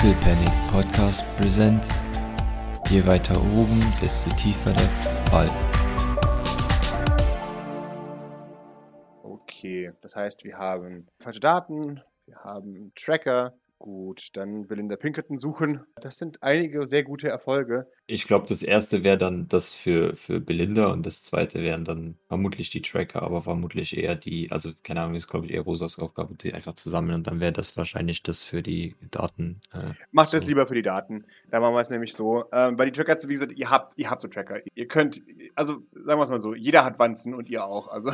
Little Panic Podcast Presents. Je weiter oben, desto tiefer der Fall. Okay, das heißt, wir haben falsche Daten, wir haben Tracker, Gut, dann Belinda Pinkerton suchen. Das sind einige sehr gute Erfolge. Ich glaube, das erste wäre dann das für, für Belinda und das zweite wären dann vermutlich die Tracker, aber vermutlich eher die, also keine Ahnung, ist glaube ich eher Rosas Aufgabe, die einfach zu sammeln und dann wäre das wahrscheinlich das für die Daten. Äh, Macht so. das lieber für die Daten. Da machen wir es nämlich so. Ähm, weil die Tracker, wie gesagt, ihr habt, ihr habt so Tracker. Ihr könnt, also sagen wir es mal so, jeder hat Wanzen und ihr auch. Also.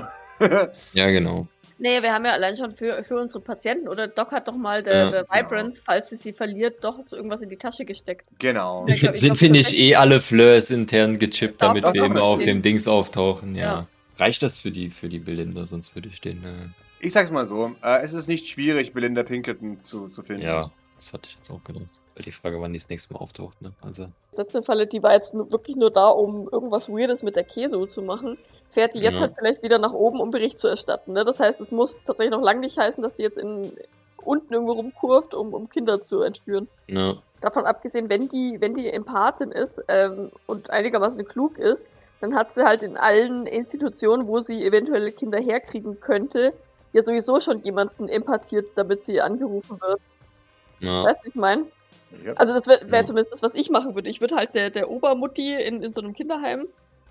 ja, genau. Nee, wir haben ja allein schon für, für unsere Patienten oder Doc hat doch mal der, ja, der. Vibrance, genau. falls sie sie verliert, doch so irgendwas in die Tasche gesteckt. Genau. Ja, glaub, Sind wir nicht eh alle Fleurs intern gechippt, damit wir immer auf dem Dings auftauchen? Ja. ja. Reicht das für die, für die Belinda? Sonst würde ich den. Äh... Ich sag's mal so: äh, Es ist nicht schwierig, Belinda Pinkerton zu, zu finden. Ja, das hatte ich jetzt auch gedacht. Wäre die Frage, wann die das nächste Mal auftaucht. Ne? Also. Falle, die war jetzt wirklich nur da, um irgendwas Weirdes mit der Keso zu machen fährt die jetzt ja. halt vielleicht wieder nach oben, um Bericht zu erstatten. Ne? Das heißt, es muss tatsächlich noch lange nicht heißen, dass die jetzt in, unten irgendwo rumkurft, um, um Kinder zu entführen. Ja. Davon abgesehen, wenn die, wenn die Empathin ist ähm, und einigermaßen klug ist, dann hat sie halt in allen Institutionen, wo sie eventuelle Kinder herkriegen könnte, ja sowieso schon jemanden empathiert, damit sie angerufen wird. Ja. Weißt du, ich meine? Ja. Also das wäre wär ja. zumindest das, was ich machen würde. Ich würde halt der, der Obermutti in, in so einem Kinderheim,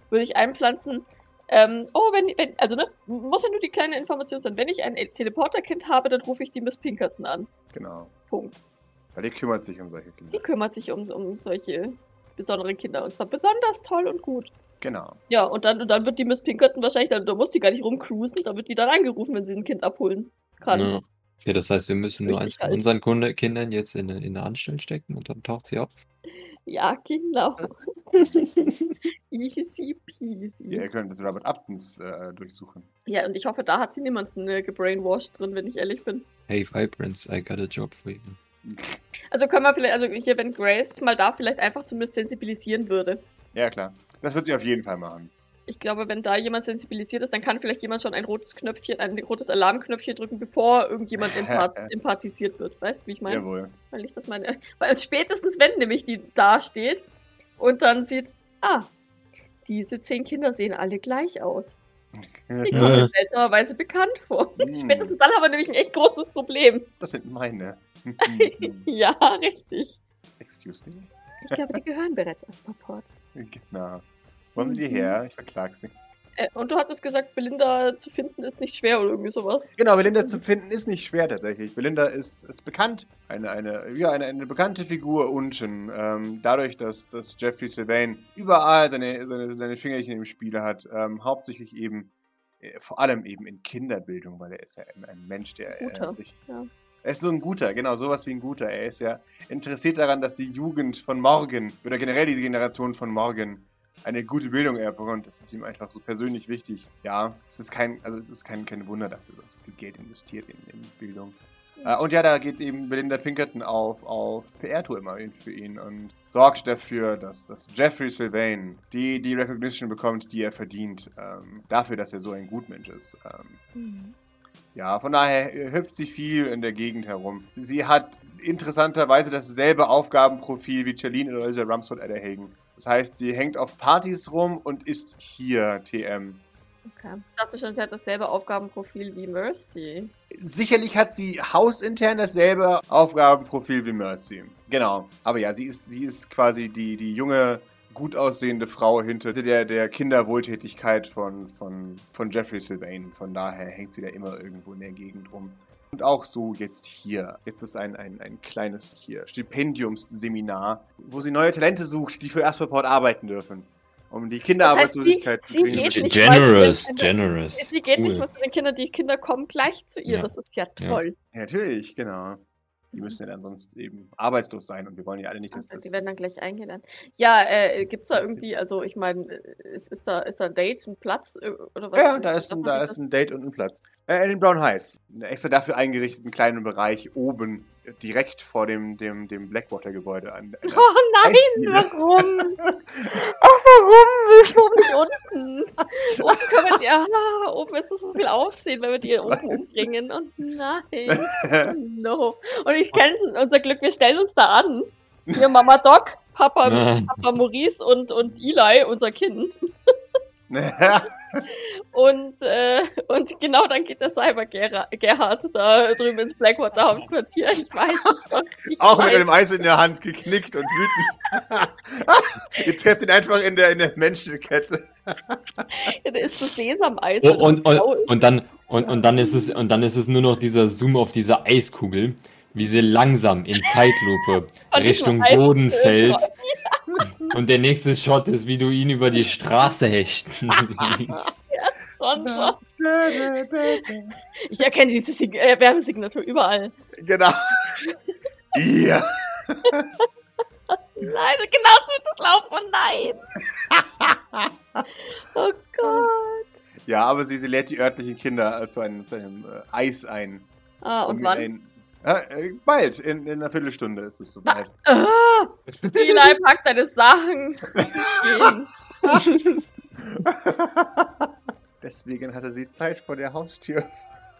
würde ich einpflanzen, ähm, oh, wenn, wenn, also ne, muss ja nur die kleine Information sein. Wenn ich ein Teleporterkind habe, dann rufe ich die Miss Pinkerton an. Genau. Punkt. Weil die kümmert sich um solche Kinder. Die kümmert sich um, um solche besonderen Kinder. Und zwar besonders toll und gut. Genau. Ja, und dann, und dann wird die Miss Pinkerton wahrscheinlich, dann, da muss die gar nicht rumcruisen, da wird die dann angerufen, wenn sie ein Kind abholen kann. Ja. Okay, das heißt, wir müssen nur eins von halt. unseren Kunde Kindern jetzt in eine, in eine Anstalt stecken und dann taucht sie auf. Ja, genau. Easy peasy. Ja, ihr könnt das Robert Uptons äh, durchsuchen. Ja, und ich hoffe, da hat sie niemanden äh, gebrainwashed drin, wenn ich ehrlich bin. Hey, Vibrance, I got a job for you. Also können wir vielleicht, also hier, wenn Grace mal da vielleicht einfach zumindest sensibilisieren würde. Ja, klar. Das wird sie auf jeden Fall machen ich glaube, wenn da jemand sensibilisiert ist, dann kann vielleicht jemand schon ein rotes Knöpfchen, ein rotes Alarmknöpfchen drücken, bevor irgendjemand empath empathisiert wird. Weißt du, wie ich meine? Jawohl. Weil ich das meine. Weil spätestens, wenn nämlich die da steht und dann sieht, ah, diese zehn Kinder sehen alle gleich aus. Die kommen mir seltsamerweise bekannt vor. Hm. Spätestens dann haben wir nämlich ein echt großes Problem. Das sind meine. ja, richtig. Excuse me. Ich glaube, die gehören bereits als Support. Genau. Wo haben sie die her? Ich verklag sie. Äh, und du hattest gesagt, Belinda zu finden ist nicht schwer oder irgendwie sowas. Genau, Belinda zu finden ist nicht schwer tatsächlich. Belinda ist, ist bekannt. Eine, eine, ja, eine, eine bekannte Figur unten. Ähm, dadurch, dass, dass Jeffrey Sylvain überall seine, seine, seine Fingerchen im Spiel hat. Ähm, hauptsächlich eben, äh, vor allem eben in Kinderbildung, weil er ist ja ein, ein Mensch, der äh, sich. Ja. Er ist so ein guter, genau, sowas wie ein guter. Er ist ja interessiert daran, dass die Jugend von morgen oder generell diese Generation von morgen eine gute Bildung erbekommt. Das ist ihm einfach so persönlich wichtig. Ja, es ist kein, also es ist kein, kein Wunder, dass er so viel Geld investiert in, in Bildung. Mhm. und ja, da geht eben Belinda Pinkerton auf, auf PR-Tour immer für ihn und sorgt dafür, dass, dass Jeffrey Sylvain die, die Recognition bekommt, die er verdient, ähm, dafür, dass er so ein Gutmensch ist. Ähm, mhm. Ja, von daher hüpft sie viel in der Gegend herum. Sie hat interessanterweise dasselbe Aufgabenprofil wie Charlene oder Lisa Rumsford Ada Hagen. Das heißt, sie hängt auf Partys rum und ist hier TM. Okay. Ich dachte schon, sie hat dasselbe Aufgabenprofil wie Mercy. Sicherlich hat sie hausintern dasselbe Aufgabenprofil wie Mercy. Genau. Aber ja, sie ist, sie ist quasi die, die junge, gut aussehende Frau hinter der, der Kinderwohltätigkeit von, von, von Jeffrey Sylvain. Von daher hängt sie da immer irgendwo in der Gegend rum. Und auch so jetzt hier. Jetzt ist ein, ein, ein kleines hier Stipendiumsseminar, wo sie neue Talente sucht, die für Erstport arbeiten dürfen. Um die Kinderarbeitslosigkeit das heißt, zu kriegen. generous, generous. Sie geht cool. nicht mal zu den Kindern, die Kinder kommen gleich zu ihr. Ja. Das ist ja toll. Ja. natürlich, genau. Die müssen ja dann sonst eben arbeitslos sein und wir wollen ja alle nicht, dass das. Die werden dann gleich eingeladen. Ja, äh, gibt es da irgendwie, also ich meine, ist, ist, da, ist da ein Date, ein Platz äh, oder was? Ja, da ist, ein, da ist ein Date und ein Platz. Äh, in den Brown Heights. Extra dafür eingerichteten kleinen Bereich oben direkt vor dem, dem, dem Blackwater-Gebäude an. Oh nein, warum? Ach, warum? Warum nicht unten? Oben können wir die, ah, oben ist das so viel Aufsehen, wenn wir die oben weiß. umbringen. Und nein. Oh no. Und ich kenne unser Glück, wir stellen uns da an. Hier Mama Doc, Papa, Nein. Papa Maurice und, und Eli, unser Kind. Und, äh, und genau dann geht der Cyber Gerhard, Gerhard da drüben ins Blackwater Hauptquartier. Ich weiß es. Ich Auch mit einem Eis in der Hand geknickt und wütend. Ihr trefft ihn einfach in der, in der Menschenkette. Ja, da ist das Sesameis. Oh, und, und, und, dann, und, und, dann ist es, und dann ist es nur noch dieser Zoom auf diese Eiskugel, wie sie langsam in Zeitlupe Richtung Boden fällt. Und der nächste Shot ist, wie du ihn über die Straße hechten siehst. Schon, schon. Ich erkenne diese Sig äh, Werbesignatur überall. Genau. Ja. Nein, genau so wird das laufen. Oh nein. Oh Gott. Ja, aber sie, sie lädt die örtlichen Kinder äh, zu einem, zu einem äh, Eis ein. Ah, und mit wann? Ein, äh, äh, bald, in, in einer Viertelstunde ist es soweit. Ah, Eli, pack deine Sachen. Deswegen hatte sie Zeit, vor der Haustür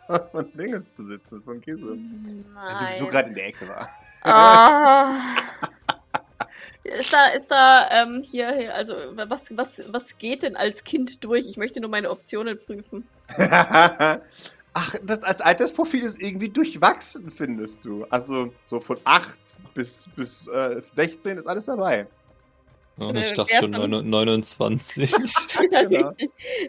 von Dingen zu sitzen, von Käse. Also sie so gerade in der Ecke war. Ah. Ist da, ist da, ähm, hier, hier, also, was, was, was geht denn als Kind durch? Ich möchte nur meine Optionen prüfen. Ach, das als Altersprofil ist irgendwie durchwachsen, findest du. Also so von 8 bis, bis äh, 16 ist alles dabei. Äh, ich dachte wer schon von- 29. Ja, Genau.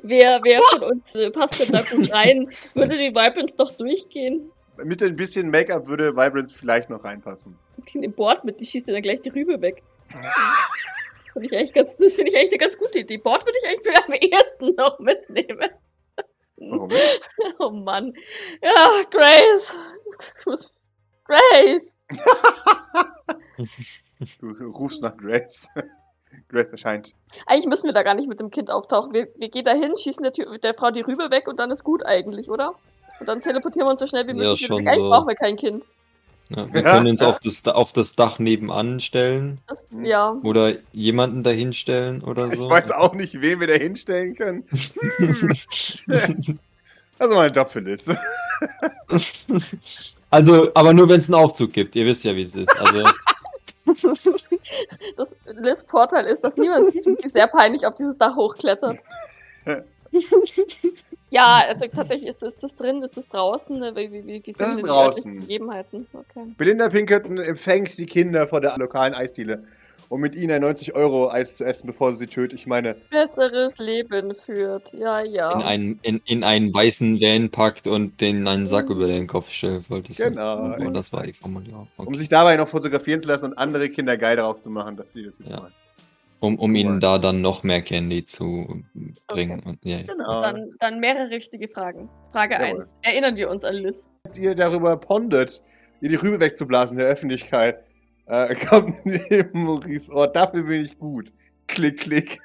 Wer, wer von uns äh, passt denn da gut rein? Würde die Vibrance doch durchgehen? Mit ein bisschen Make-up würde Vibrance vielleicht noch reinpassen. Den Board mit, die schießt dir dann gleich die Rübe weg. Find ich eigentlich ganz, das finde ich eigentlich eine ganz gute Idee. Board würde ich eigentlich am ehesten noch mitnehmen. Warum nicht? Oh Mann. Ja, Grace. Was- Grace. Du rufst nach Grace. Grace erscheint. Eigentlich müssen wir da gar nicht mit dem Kind auftauchen. Wir, wir gehen da hin, schießen der, Tür, der Frau die Rübe weg und dann ist gut eigentlich, oder? Und dann teleportieren wir uns so schnell wie Ja, möglich. weg. Eigentlich so. brauchen wir kein Kind. Ja, wir können uns auf das, auf das Dach nebenan stellen Das, ja. oder jemanden dahinstellen oder so. Ich weiß auch nicht, wen wir da hinstellen können. Also mal ein Job für Liz. Also, aber nur wenn es einen Aufzug gibt. Ihr wisst ja, wie es ist. Also, Das Liz Vorteil ist, dass niemand sieht, wie sie sehr peinlich auf dieses Dach hochklettert. Ja, also tatsächlich ist das, ist das drin, ist das draußen? Ne? Wie, wie, wie, wie sind ist die draußen. Gegebenheiten? Okay. Belinda Pinkerton empfängt die Kinder vor der lokalen Eisdiele, um mit ihnen ein 90-Euro-Eis zu essen, bevor sie sie tötet. Ich meine, Besseres Leben führt. Ja, ja. in einen, in, in einen weißen Van packt und den einen Sack über den Kopf stellt, wollte ich sagen. Genau, Oh, das war die Formulierung. um Okay. sich dabei noch fotografieren zu lassen und andere Kinder geil darauf zu machen, dass sie das jetzt Ja. machen. Um, um ihnen da dann noch mehr Candy zu bringen. Und, ja, ja. Genau. Dann, dann mehrere richtige Fragen. Frage Jawohl. 1. Erinnern wir uns an Liz? Als ihr darüber pondet, ihr die Rübe wegzublasen in der Öffentlichkeit, äh, kommt neben Maurice Ohr, dafür bin ich gut. Klick, klick.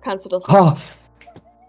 Kannst du das Ha!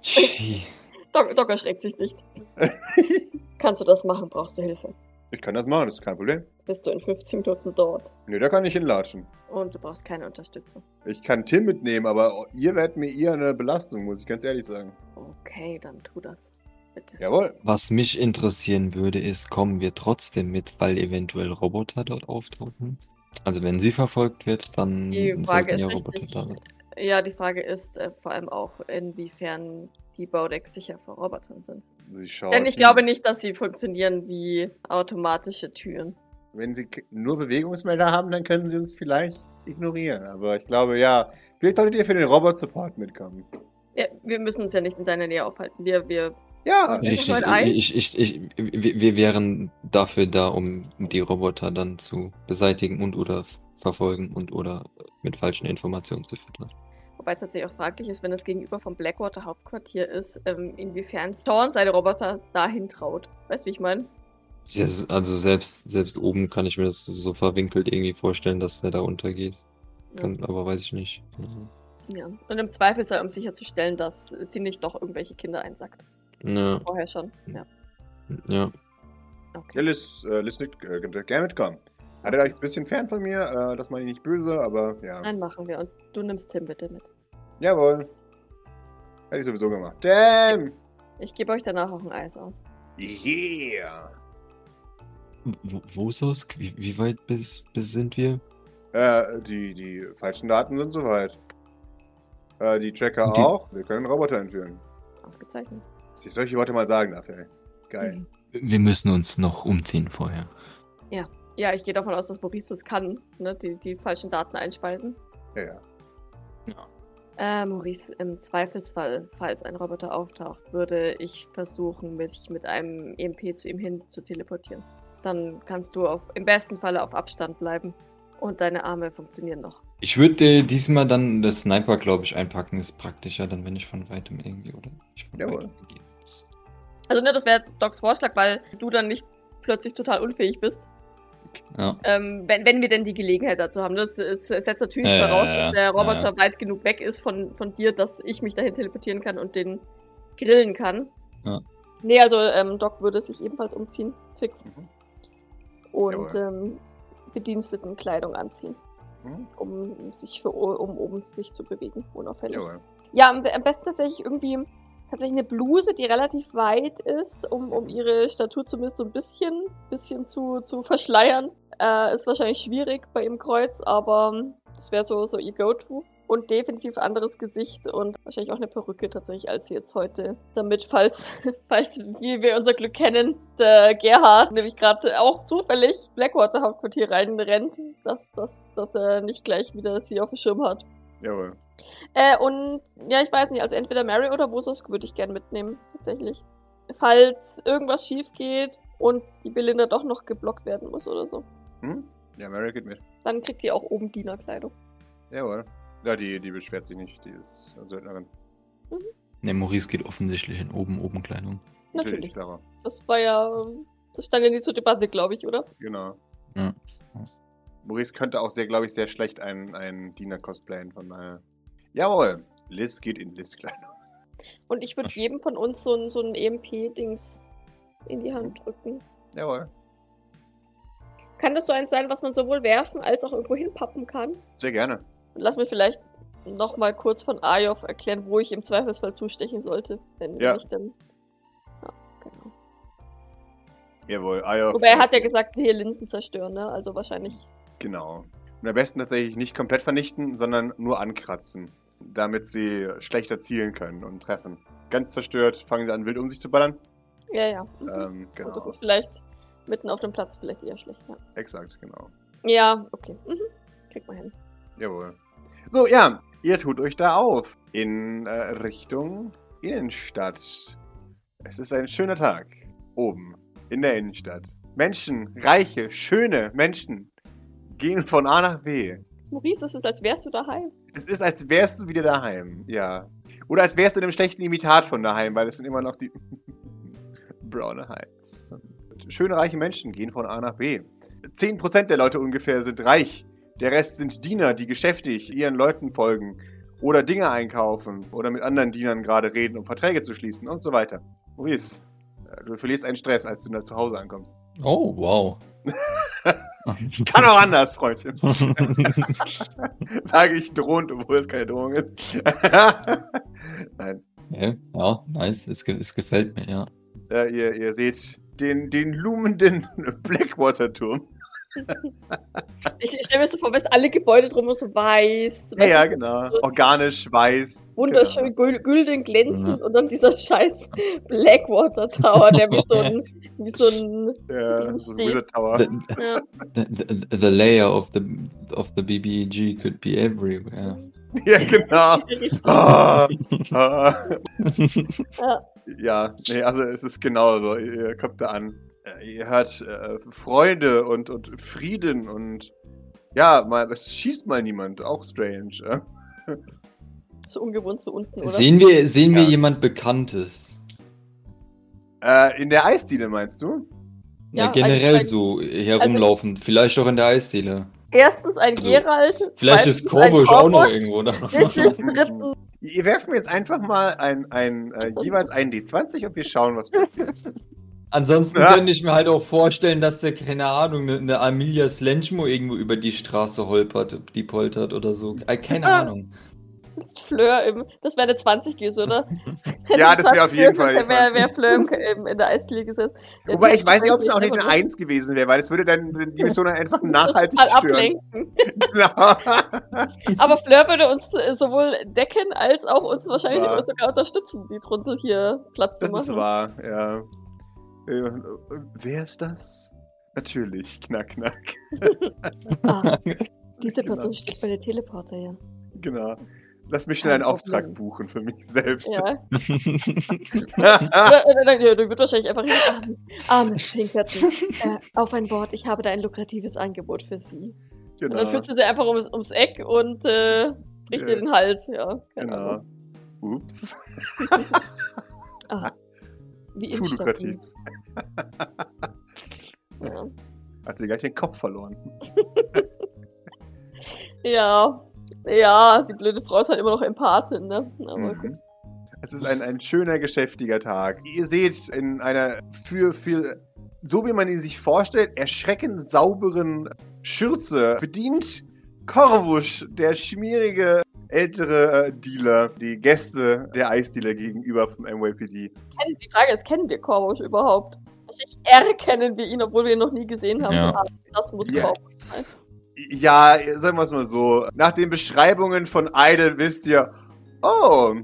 Tschie. Doc, Doc erschreckt sich nicht. Kannst du das machen? Brauchst du Hilfe? Ich kann das machen, das ist kein Problem. Bist du in 15 Minuten dort? Nö, da kann ich hinlatschen. Und du brauchst keine Unterstützung. Ich kann Tim mitnehmen, aber ihr werdet mir eher eine Belastung, muss ich ganz ehrlich sagen. Okay, dann tu das. Bitte. Jawohl. Was mich interessieren würde, ist, kommen wir trotzdem mit, weil eventuell Roboter dort auftauchen? Also wenn sie verfolgt wird, dann Die Frage ist ja Roboter richtig. Ja, die Frage ist äh, vor allem auch, inwiefern die Baudecks sicher vor Robotern sind. Sie schaut Denn ich hin. glaube nicht, dass sie funktionieren wie automatische Türen. Wenn sie nur Bewegungsmelder haben, dann können sie uns vielleicht ignorieren. Aber ich glaube, ja. Vielleicht solltet ihr für den Robot-Support mitkommen. Ja, wir müssen uns ja nicht in deiner Nähe aufhalten. Wir, wir, Ja, ich, ich, ich, wir wir wären dafür da, um die Roboter dann zu beseitigen und oder verfolgen und oder mit falschen Informationen zu füttern. Wobei es tatsächlich auch fraglich ist, wenn es gegenüber vom Blackwater Hauptquartier ist, ähm, inwiefern Thorn seine Roboter dahin traut. Weißt du, wie ich meine? Also selbst, selbst oben kann ich mir das so verwinkelt irgendwie vorstellen, dass der da untergeht. Kann, aber weiß ich nicht. Ja. Und im Zweifelsfall, um sicherzustellen, dass sie nicht doch irgendwelche Kinder einsackt. Ja, Vorher schon. Ja. ja. Ja, Okay. Liz, äh, Liz nickt, äh, gerne mitkommen. Haltet euch ein bisschen fern von mir, äh, das meine ich nicht böse, aber ja. Nein, machen wir. Und du nimmst Tim bitte mit. Jawohl. Hätte ich sowieso gemacht. Damn! Ich gebe euch danach auch ein Eis aus. Yeah! Wo, wo Sosk? Wie, wie weit bis, bis sind wir? Äh, die, die falschen Daten sind soweit. Äh, die Tracker die- auch. Wir können Roboter entführen. Ausgezeichnet. Dass ich solche Worte mal sagen darf, ey. Geil. Wir müssen uns noch umziehen vorher. Ja, ich gehe davon aus, dass Maurice das kann, ne? die, die falschen Daten einspeisen. Ja, ja. Äh, Maurice, im Zweifelsfall, falls ein Roboter auftaucht, würde ich versuchen, mich mit einem EMP zu ihm hin zu teleportieren. Dann kannst du auf, im besten Falle auf Abstand bleiben. Und deine Arme funktionieren noch. Ich würde äh, diesmal dann das Sniper, glaube ich, einpacken. Ist praktischer, dann wenn ich von weitem irgendwie, oder? Ich von Jawohl. Also, ne, das wäre Docs Vorschlag, weil du dann nicht plötzlich total unfähig bist. Ja. Ähm, wenn, wenn wir denn die Gelegenheit dazu haben. Das ist, es setzt natürlich ja, voraus, dass der. Roboter Ja, weit genug weg ist von, von dir, dass ich mich dahin teleportieren kann und den grillen kann. Ja. Nee, also ähm, Doc würde sich ebenfalls umziehen, fix. Mhm. Und ähm, Bedienstetenkleidung anziehen, Mhm. um sich für um oben sich zu bewegen, unauffällig. Jawohl. Ja, am, am besten tatsächlich irgendwie tatsächlich eine Bluse, die relativ weit ist, um, um ihre Statur zumindest so ein bisschen, bisschen zu, zu verschleiern. Äh, ist wahrscheinlich schwierig bei ihrem Kreuz, aber das wäre so, so ihr Go-To. Und definitiv anderes Gesicht und wahrscheinlich auch eine Perücke tatsächlich als jetzt heute. Damit, falls, falls, wie wir unser Glück kennen, der Gerhard nämlich gerade auch zufällig Blackwater Hauptquartier reinrennt, dass, dass, dass er nicht gleich wieder sie auf dem Schirm hat. Jawohl. Äh, und ja, ich weiß nicht, also entweder Mary oder Wososk würde ich gern mitnehmen, tatsächlich. Falls irgendwas schief geht und die Belinda doch noch geblockt werden muss oder so. Hm? Ja, Mary geht mit. Dann kriegt die auch oben Dienerkleidung. Jawohl. Ja, die, die beschwert sich nicht. Die ist Söldnerin. Ne, Maurice geht offensichtlich in oben-oben-Kleidung. Natürlich. Clara. Das war ja, das stand ja nie zur Debatte, glaube ich, oder? Genau. Ja. Maurice könnte auch sehr, glaube ich, sehr schlecht einen, einen Diener cosplayen, von daher. Jawohl. Liz geht in Liz-Kleidung. Und ich würde jedem von uns so ein, so ein EMP-Dings in die Hand drücken. Jawohl. Kann das so eins sein, was man sowohl werfen als auch irgendwo hinpappen kann? Sehr gerne. Und lass mir vielleicht noch mal kurz von Ayov erklären, wo ich im Zweifelsfall zustechen sollte. Wenn Ja. ich dann. Ja, genau. Jawohl. Of Wobei er hat ja gesagt, hier Linsen zerstören, ne? Also wahrscheinlich. Genau. Und am besten tatsächlich nicht komplett vernichten, sondern nur ankratzen. Damit sie schlechter zielen können und treffen. Ganz zerstört, fangen sie an, wild um sich zu ballern. Ja, ja. Mhm. Ähm, genau. Und das ist vielleicht mitten auf dem Platz vielleicht eher schlecht, ja. Exakt, genau. Ja, okay. Mhm. Kriegt man hin. Jawohl. So, ja, ihr tut euch da auf. In äh, Richtung Innenstadt. Es ist ein schöner Tag. Oben. In der Innenstadt. Menschen, reiche, schöne Menschen gehen von A nach B. Maurice, es ist, als wärst du daheim. Es ist, als wärst du wieder daheim. Ja. Oder als wärst du in einem schlechten Imitat von daheim, weil es sind immer noch die Brown Heights. Schöne, reiche Menschen gehen von A nach B. 10% der Leute ungefähr sind reich. Der Rest sind Diener, die geschäftig ihren Leuten folgen. Oder Dinge einkaufen. Oder mit anderen Dienern gerade reden, um Verträge zu schließen und so weiter. Maurice, äh, du verlierst einen Stress, als du dann zu Hause ankommst. Oh, wow. Kann auch anders, Freundchen. Sage ich drohend, obwohl es keine Drohung ist. Nein. ja, ja, nice. Es, ge es gefällt mir, ja. Äh, ihr, ihr seht den, den lumenden Blackwater-Turm. Ich, ich stelle mir so vor, weißt, alle Gebäude drum so weiß. Ja, ja, du, so genau. Organisch, weiß. Wunderschön gül gülden glänzend Ja. und dann dieser scheiß Blackwater Tower, der wie so ein, wie so ein, Ja, so ein. Wizard Tower. The, ja, the, the, the layer of the, of the BBG could be everywhere. Ja, genau. Ah, ah. Ja. Ja, nee, also es ist genau so. Ihr kommt da an. Äh, Ihr hört äh, Freude und, und Frieden und ja, mal, es schießt mal niemand. Auch strange. Äh? so ungewohnt so unten, oder? Sehen wir, sehen wir Ja. jemand Bekanntes? Äh, in der Eisdiele meinst du? Ja, Ja, generell ein- so herumlaufen. Vielleicht auch in der Eisdiele. Erstens ein Also, Gerald. Vielleicht ist Korbusch auch noch irgendwo da. Drittens. Ihr werfen mir jetzt einfach mal ein, ein, äh, jeweils einen D20 und wir schauen, was passiert. Ansonsten Ja. könnte ich mir halt auch vorstellen, dass der, keine Ahnung, eine, eine Amelia Slenchmo irgendwo über die Straße holpert, die poltert oder so. Äh, keine Ahnung. Sitzt Fleur im. Das wäre eine 20 gewesen, oder? Ja, das wäre auf jeden Fall eine Wäre 20. wär Fleur im, im, in der Eisdiele gesetzt. Der Wobei ich weiß nicht, ob es auch nicht eine einfach 1 gewesen wäre, weil das würde dann die Mission einfach nachhaltig stören. ablenken. Genau. Aber Fleur würde uns äh, sowohl decken als auch uns Das wahrscheinlich wahr. sogar unterstützen, die Trunzel hier Platz Das zu ist machen. wahr, ja. Äh, Wer ist das? Natürlich, knack, knack. Ah, diese Genau. Person steht bei der Teleporter, ja. Genau. Lass mich schnell einen Auftrag buchen für mich selbst. Ja. Du wird wahrscheinlich einfach arme- armes Pinkerton, äh, auf ein Wort, ich habe da ein lukratives Angebot für Sie. Und genau. dann führt sie sie einfach ums, ums Eck und äh, bricht Ja. ihr den Hals, ja. Keine genau. Ahnung. Ups. Ah, wie Zu lukrativ. Ja. Hat sie gleich den Kopf verloren. ja, ja, die blöde Frau ist halt immer noch Empathin, ne? Aber gut. Mhm. Es ist ein, ein schöner, geschäftiger Tag. Ihr seht in einer für, für, so wie man ihn sich vorstellt, erschreckend sauberen Schürze bedient Korvusch, der schmierige ältere äh, Dealer, die Gäste der Eisdealer gegenüber vom NYPD. Kennen- Die Frage ist, kennen wir Korvusch überhaupt? Wahrscheinlich erkennen wir ihn, obwohl wir ihn noch nie gesehen haben. Ja. So, ah, das muss Ja. Korvusch sein. Ja, sagen wir es mal so. Nach den Beschreibungen von Idle wisst ihr, oh.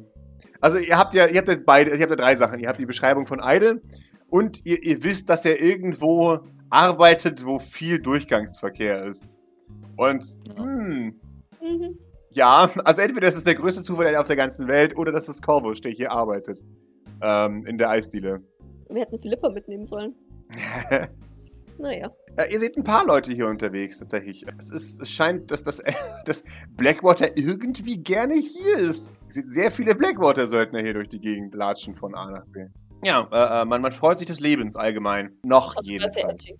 Also ihr habt ja, ihr habt ja beide, ihr habt ja drei Sachen. Ihr habt die Beschreibung von Idle und ihr, ihr wisst, dass er irgendwo arbeitet, wo viel Durchgangsverkehr ist. Und, hm, Mhm. ja, also entweder das ist der größte Zufall auf der ganzen Welt oder das ist Corvus, der hier arbeitet. Ähm, in der Eisdiele. Wir hätten Philippa mitnehmen sollen. Naja. Äh, ihr seht ein paar Leute hier unterwegs, tatsächlich. Es, ist, es scheint, dass das, dass Blackwater irgendwie gerne hier ist. Ihr seht sehr viele Blackwater-Söldner hier durch die Gegend latschen von A nach B. Ja, äh, äh, man, man freut sich des Lebens allgemein. Noch Also, jedenfalls. edgy.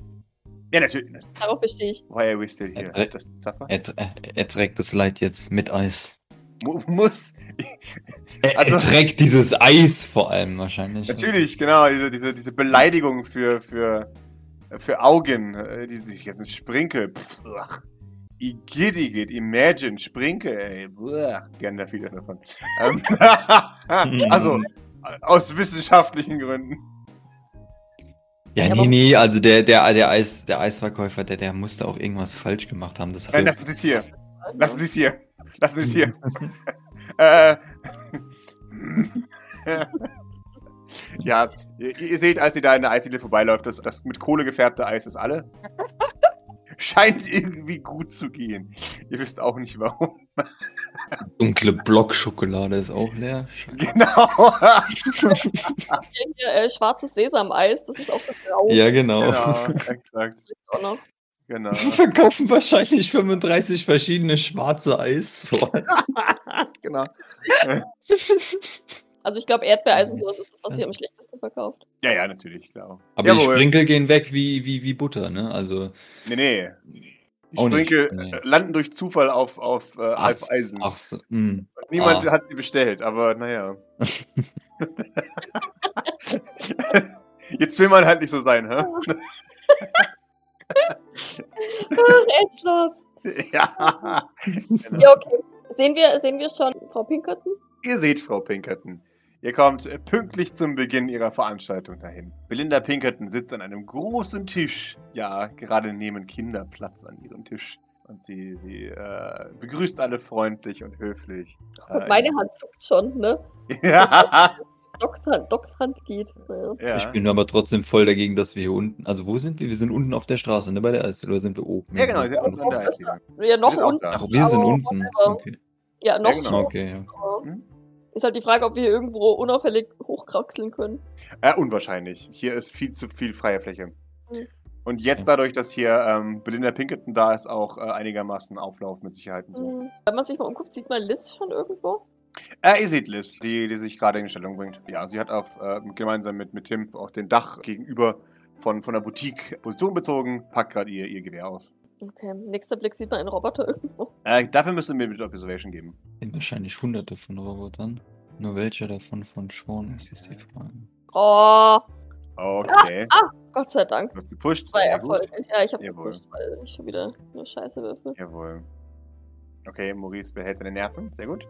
Ja, natürlich. Darauf bestehe ich. Why are we still here? Äh, äh, Das? Er, er, er trägt das Leid jetzt mit Eis. Mu muss. Er, Also- er trägt dieses Eis vor allem wahrscheinlich. Natürlich, genau. Diese, diese, diese Beleidigung für, für, für Augen. äh, Diese ganzen Sprinkel. Pff, Igitt, Imagine, Sprinkel, ey. Uah, Gern da viele davon. Ähm, also, aus wissenschaftlichen Gründen. Ja, Ja, nee, nee, also der, der, der, Eis, der Eisverkäufer, der, der musste auch irgendwas falsch gemacht haben. Das Nein, lassen Sie es hier. Lassen Sie es hier. Lassen Sie es hier. äh. ja, ihr, ihr seht, als ihr da in der Eisdiele vorbeiläuft, das, das mit Kohle gefärbte Eis ist alle. Scheint irgendwie gut zu gehen. Ihr wisst auch nicht warum. Dunkle Blockschokolade ist auch leer. Genau. Hier, hier äh, schwarzes Sesameis, das ist auch so grau. Ja, genau. genau, exakt. Genau. Wir verkaufen wahrscheinlich 35 verschiedene schwarze Eissorten. genau. Also ich glaube, Erdbeereis und sowas ist das, was sich am schlechtesten verkauft. Ja, ja, natürlich, klar. Aber die Jawohl. Sprinkel gehen weg wie, wie, wie Butter, ne? Also. Nee, nee. Die Sprinkel nee. äh, landen durch Zufall auf, auf äh, Ach, Eisen. ach so. hm. Niemand Ah. hat sie bestellt, aber naja. Jetzt will man halt nicht so sein, hä? Ach, ja. Genau. Ja, okay. Sehen wir, sehen wir schon Frau Pinkerton? Ihr seht Frau Pinkerton. Ihr kommt äh, pünktlich zum Beginn ihrer Veranstaltung dahin. Belinda Pinkerton sitzt an einem großen Tisch. Ja, gerade nehmen Kinder Platz an ihrem Tisch. Und sie, sie äh, begrüßt alle freundlich und höflich. Und Äh, meine Hand zuckt schon, ne? ja. Docs Hand, Docs Hand geht. Ja. Ich bin aber trotzdem voll dagegen, dass wir hier unten. Also, wo sind wir? Wir sind unten auf der Straße, ne? Bei der Eisdiele, oder sind wir oben? Ja, genau, sie sind unten an der Eisdiele. ja, noch Wir unten. Ach, wir sind unten. Okay. Ja, noch Ja, genau. schon. Okay, ja. aber Hm? Ist halt die Frage, ob wir hier irgendwo unauffällig hochkraxeln können. Äh, unwahrscheinlich. Hier ist viel zu viel freie Fläche. Mhm. Und jetzt dadurch, dass hier ähm, Belinda Pinkerton da ist, auch äh, einigermaßen Auflauf mit Sicherheit und so. Hm. Wenn man sich mal umguckt, sieht man Liz schon irgendwo. Äh, ihr seht Liz, die, die sich gerade in Stellung bringt. Ja, sie hat auf, äh, gemeinsam mit, mit Tim auf dem Dach gegenüber von, von der Boutique Position bezogen, packt gerade ihr, ihr Gewehr aus. Okay, nächster Blick sieht man einen Roboter irgendwo. Äh, dafür müsst ihr mir mit Observation geben. Sind wahrscheinlich hunderte von Robotern. Nur welche davon von Sean ist jetzt die Frage. Oh, Okay. Gott sei Dank. Du hast gepusht. Zwei. Erfolge. Ja, ich habe gepusht, weil ich schon wieder nur Scheiße würfel. Jawohl. Okay, Maurice behält seine Nerven. Sehr gut.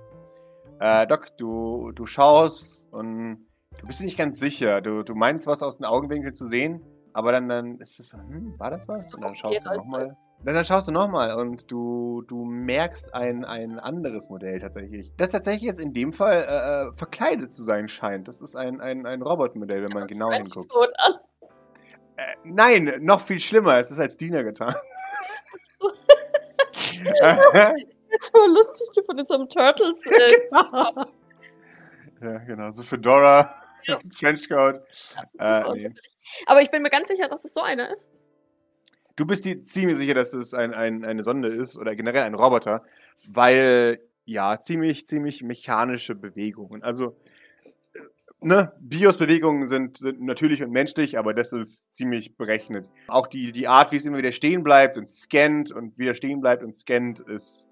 Äh, Doc, du, du schaust und du bist nicht ganz sicher. Du, du meinst was aus den Augenwinkeln zu sehen, aber dann, dann ist es so, hm, war das was? Und dann schaust du nochmal. Dann, dann schaust du nochmal und du, du merkst ein, ein anderes Modell tatsächlich. Das tatsächlich jetzt in dem Fall äh, äh, verkleidet zu sein scheint. Das ist ein, ein, ein Robotmodell, wenn man genau hinguckt. An. Äh, nein, noch viel schlimmer. Es ist als Diener getan. Jetzt war lustig gefunden so einem Turtles. Äh, ja, genau. So Fedora, Ja. Trenchcoat. Äh, super. nee. Aber ich bin mir ganz sicher, dass es so einer ist. Du bist dir ziemlich sicher, dass es ein, ein, eine Sonde ist oder generell ein Roboter, weil ja, ziemlich, ziemlich mechanische Bewegungen. Also, ne, Bios-Bewegungen sind, sind natürlich und menschlich, aber das ist ziemlich berechnet. Auch die, die Art, wie es immer wieder stehen bleibt und scannt und wieder stehen bleibt und scannt, ist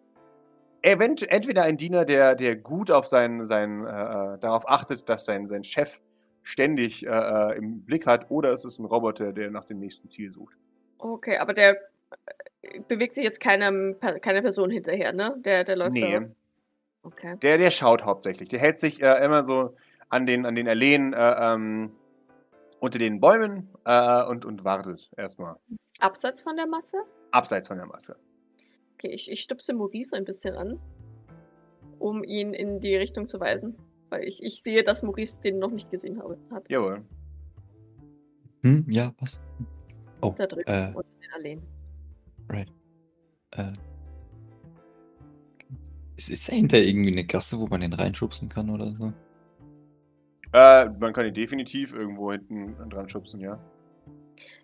entweder ein Diener, der, der gut auf seinen, seinen, äh, äh, darauf achtet, dass sein, sein Chef ständig äh, äh, im Blick hat, oder es ist ein Roboter, der nach dem nächsten Ziel sucht. Okay, aber der äh, bewegt sich jetzt keinem, per- keine Person hinterher, ne? Der, der läuft Nee, da. Okay. der, der schaut hauptsächlich. Der hält sich äh, immer so an den, an den Alleen äh, ähm, unter den Bäumen äh, und, und wartet erstmal. Abseits von der Masse? Abseits von der Masse. Okay, ich, ich stupse Maurice ein bisschen an, um ihn in die Richtung zu weisen. Weil ich, ich sehe, dass Maurice den noch nicht gesehen habe, hat. Jawohl. Hm, ja, was? Oh, Da drüben äh, unter den Alleen. right. Äh. Ist, ist dahinter irgendwie eine Gasse, wo man den reinschubsen kann oder so? Äh, man kann ihn definitiv irgendwo hinten dran schubsen, ja.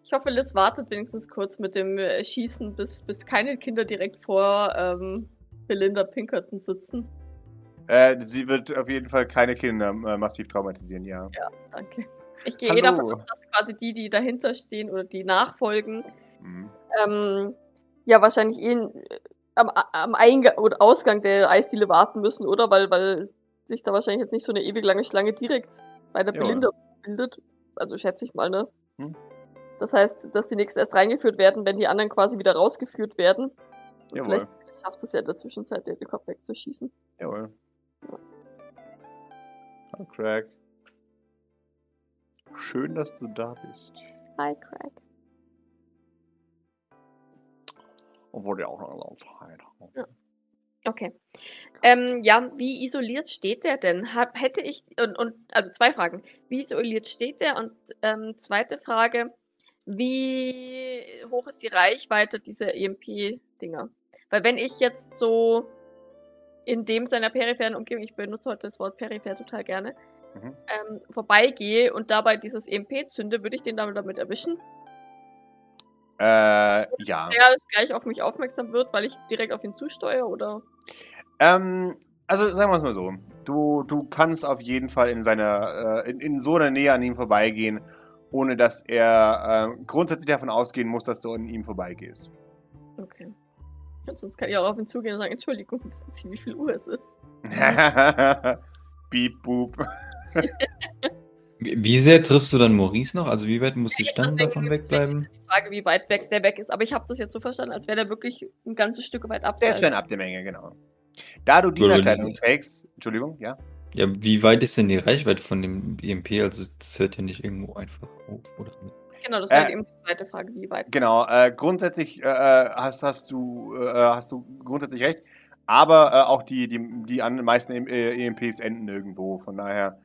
Ich hoffe, Liz wartet wenigstens kurz mit dem äh, Schießen, bis, bis keine Kinder direkt vor ähm, Belinda Pinkerton sitzen. Äh, sie wird auf jeden Fall keine Kinder äh, massiv traumatisieren, ja. Danke. Ich gehe eh davon aus, dass quasi die, die dahinter stehen oder die nachfolgen, Mhm. ähm, ja wahrscheinlich eh äh, am, am Eingang oder Ausgang der Eisdiele warten müssen, oder? Weil, weil sich da wahrscheinlich jetzt nicht so eine ewig lange Schlange direkt bei der Jawohl. Belinda bildet. Also schätze ich mal, ne? Hm. Das heißt, dass die nächsten erst reingeführt werden, wenn die anderen quasi wieder rausgeführt werden. Und Jawohl. vielleicht schafft es ja in der Zwischenzeit, den Kopf wegzuschießen. Jawohl. Hallo, Craig. Schön, dass du da bist. Hi, Craig. Obwohl der auch noch laut Zeit hat. Okay. Ähm, ja, wie isoliert steht der denn? Hab, hätte ich, und, und, also zwei Fragen. Wie isoliert steht der? Und ähm, zweite Frage, wie hoch ist die Reichweite dieser EMP-Dinger? Weil wenn ich jetzt so in dem seiner peripheren Umgebung, ich benutze heute das Wort peripher total gerne, Mhm. ähm, vorbeigehe und dabei dieses EMP zünde, würde ich den damit, damit erwischen? Äh, ja. Der gleich auf mich aufmerksam wird, weil ich direkt auf ihn zusteuere, oder? Ähm, also sagen wir es mal so. Du, du kannst auf jeden Fall in seiner, äh, in, in so einer Nähe an ihm vorbeigehen, ohne dass er äh, grundsätzlich davon ausgehen muss, dass du an ihm vorbeigehst. Und sonst kann ich auch auf ihn zugehen und sagen, Entschuldigung, wissen Sie, wie viel Uhr es ist? Beep, boop. Wie, sehr triffst du dann Maurice noch? Also wie weit muss die Stange davon wegbleiben? ist Die Frage, wie weit weg der weg ist. Aber ich habe das jetzt so verstanden, als wäre der wirklich ein ganzes Stück weit Der abseits. ist fernab der Menge, genau. Da du Dienerkleidung trägst, Entschuldigung, ja. Ja, wie weit ist denn die Reichweite von dem EMP? Also das hört ja nicht irgendwo einfach hoch, oder? Genau, das wäre Äh, eben die zweite Frage, wie weit. Genau, äh, grundsätzlich äh, hast, hast, du, äh, hast du grundsätzlich recht, aber äh, auch die, die, die an, meisten E- EMPs enden irgendwo. Von daher,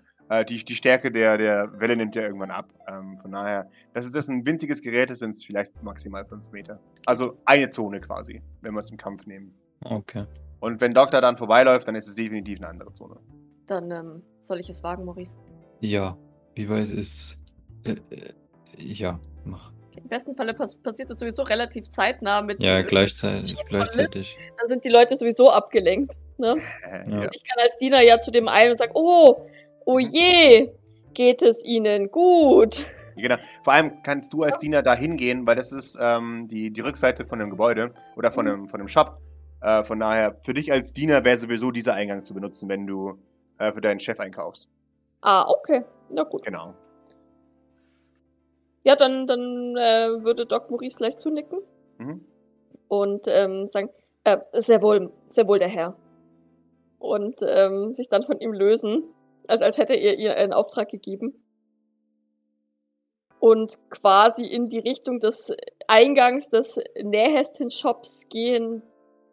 die, die Stärke der, der Welle nimmt ja irgendwann ab. Ähm, von daher, das ist das ein winziges Gerät, das sind vielleicht maximal 5 Meter. Also eine Zone quasi, wenn wir es im Kampf nehmen. Okay. Und wenn Doktor dann vorbeiläuft, dann ist es definitiv eine andere Zone. Dann ähm, soll ich es wagen, Maurice. Ja, wie weit ist... Äh, ja, mach. Im besten Falle pass passiert das sowieso relativ zeitnah mit. Ja, äh, gleichzeitig. Schieß gleichzeitig. Dann sind die Leute sowieso abgelenkt. Ne? Äh, Ja. ja. Ich kann als Diener ja zu dem einen und sagen, oh, oh je, geht es Ihnen gut. Genau. Vor allem kannst du als Diener da hingehen, weil das ist ähm, die, die Rückseite von dem Gebäude oder von Mhm. dem, von dem Shop. Äh, von daher, für dich als Diener wäre sowieso dieser Eingang zu benutzen, wenn du äh, für deinen Chef einkaufst. Ah, okay. Na gut. Genau. Ja, dann, dann äh, würde Doc Maurice gleich zunicken Mhm. und ähm, sagen, äh, sehr wohl, sehr wohl der Herr. Und ähm, sich dann von ihm lösen, als, als hätte er ihr einen Auftrag gegeben. Und quasi in die Richtung des Eingangs des nähesten Shops gehen,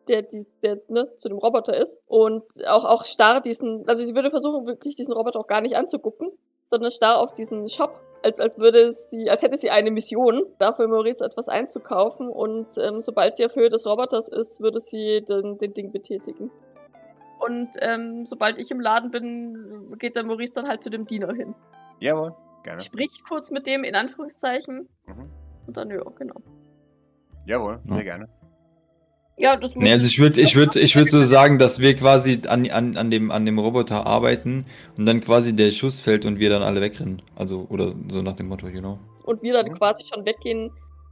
der, die- der ne, zu dem Roboter ist. Und auch, auch starr diesen, also sie würde versuchen, wirklich diesen Roboter auch gar nicht anzugucken, sondern starr auf diesen Shop, als, als würde sie, als hätte sie eine Mission, dafür Maurice etwas einzukaufen. Und ähm, sobald sie auf Höhe des Roboters ist, würde sie den, den Ding betätigen. Und ähm, sobald ich im Laden bin, geht der Maurice dann halt zu dem Diener hin. Jawohl, gerne. Spricht kurz mit dem, in Anführungszeichen. Mhm. Und dann, ja, genau. Jawohl, sehr Ja. gerne. Ja, das muss Nee, also ich würde ich würd, ich würd so sagen, dass wir quasi an, an, an, dem, an dem Roboter arbeiten und dann quasi der Schuss fällt und wir dann alle wegrennen. Also, oder so nach dem Motto, you know. und wir dann quasi schon weggehen,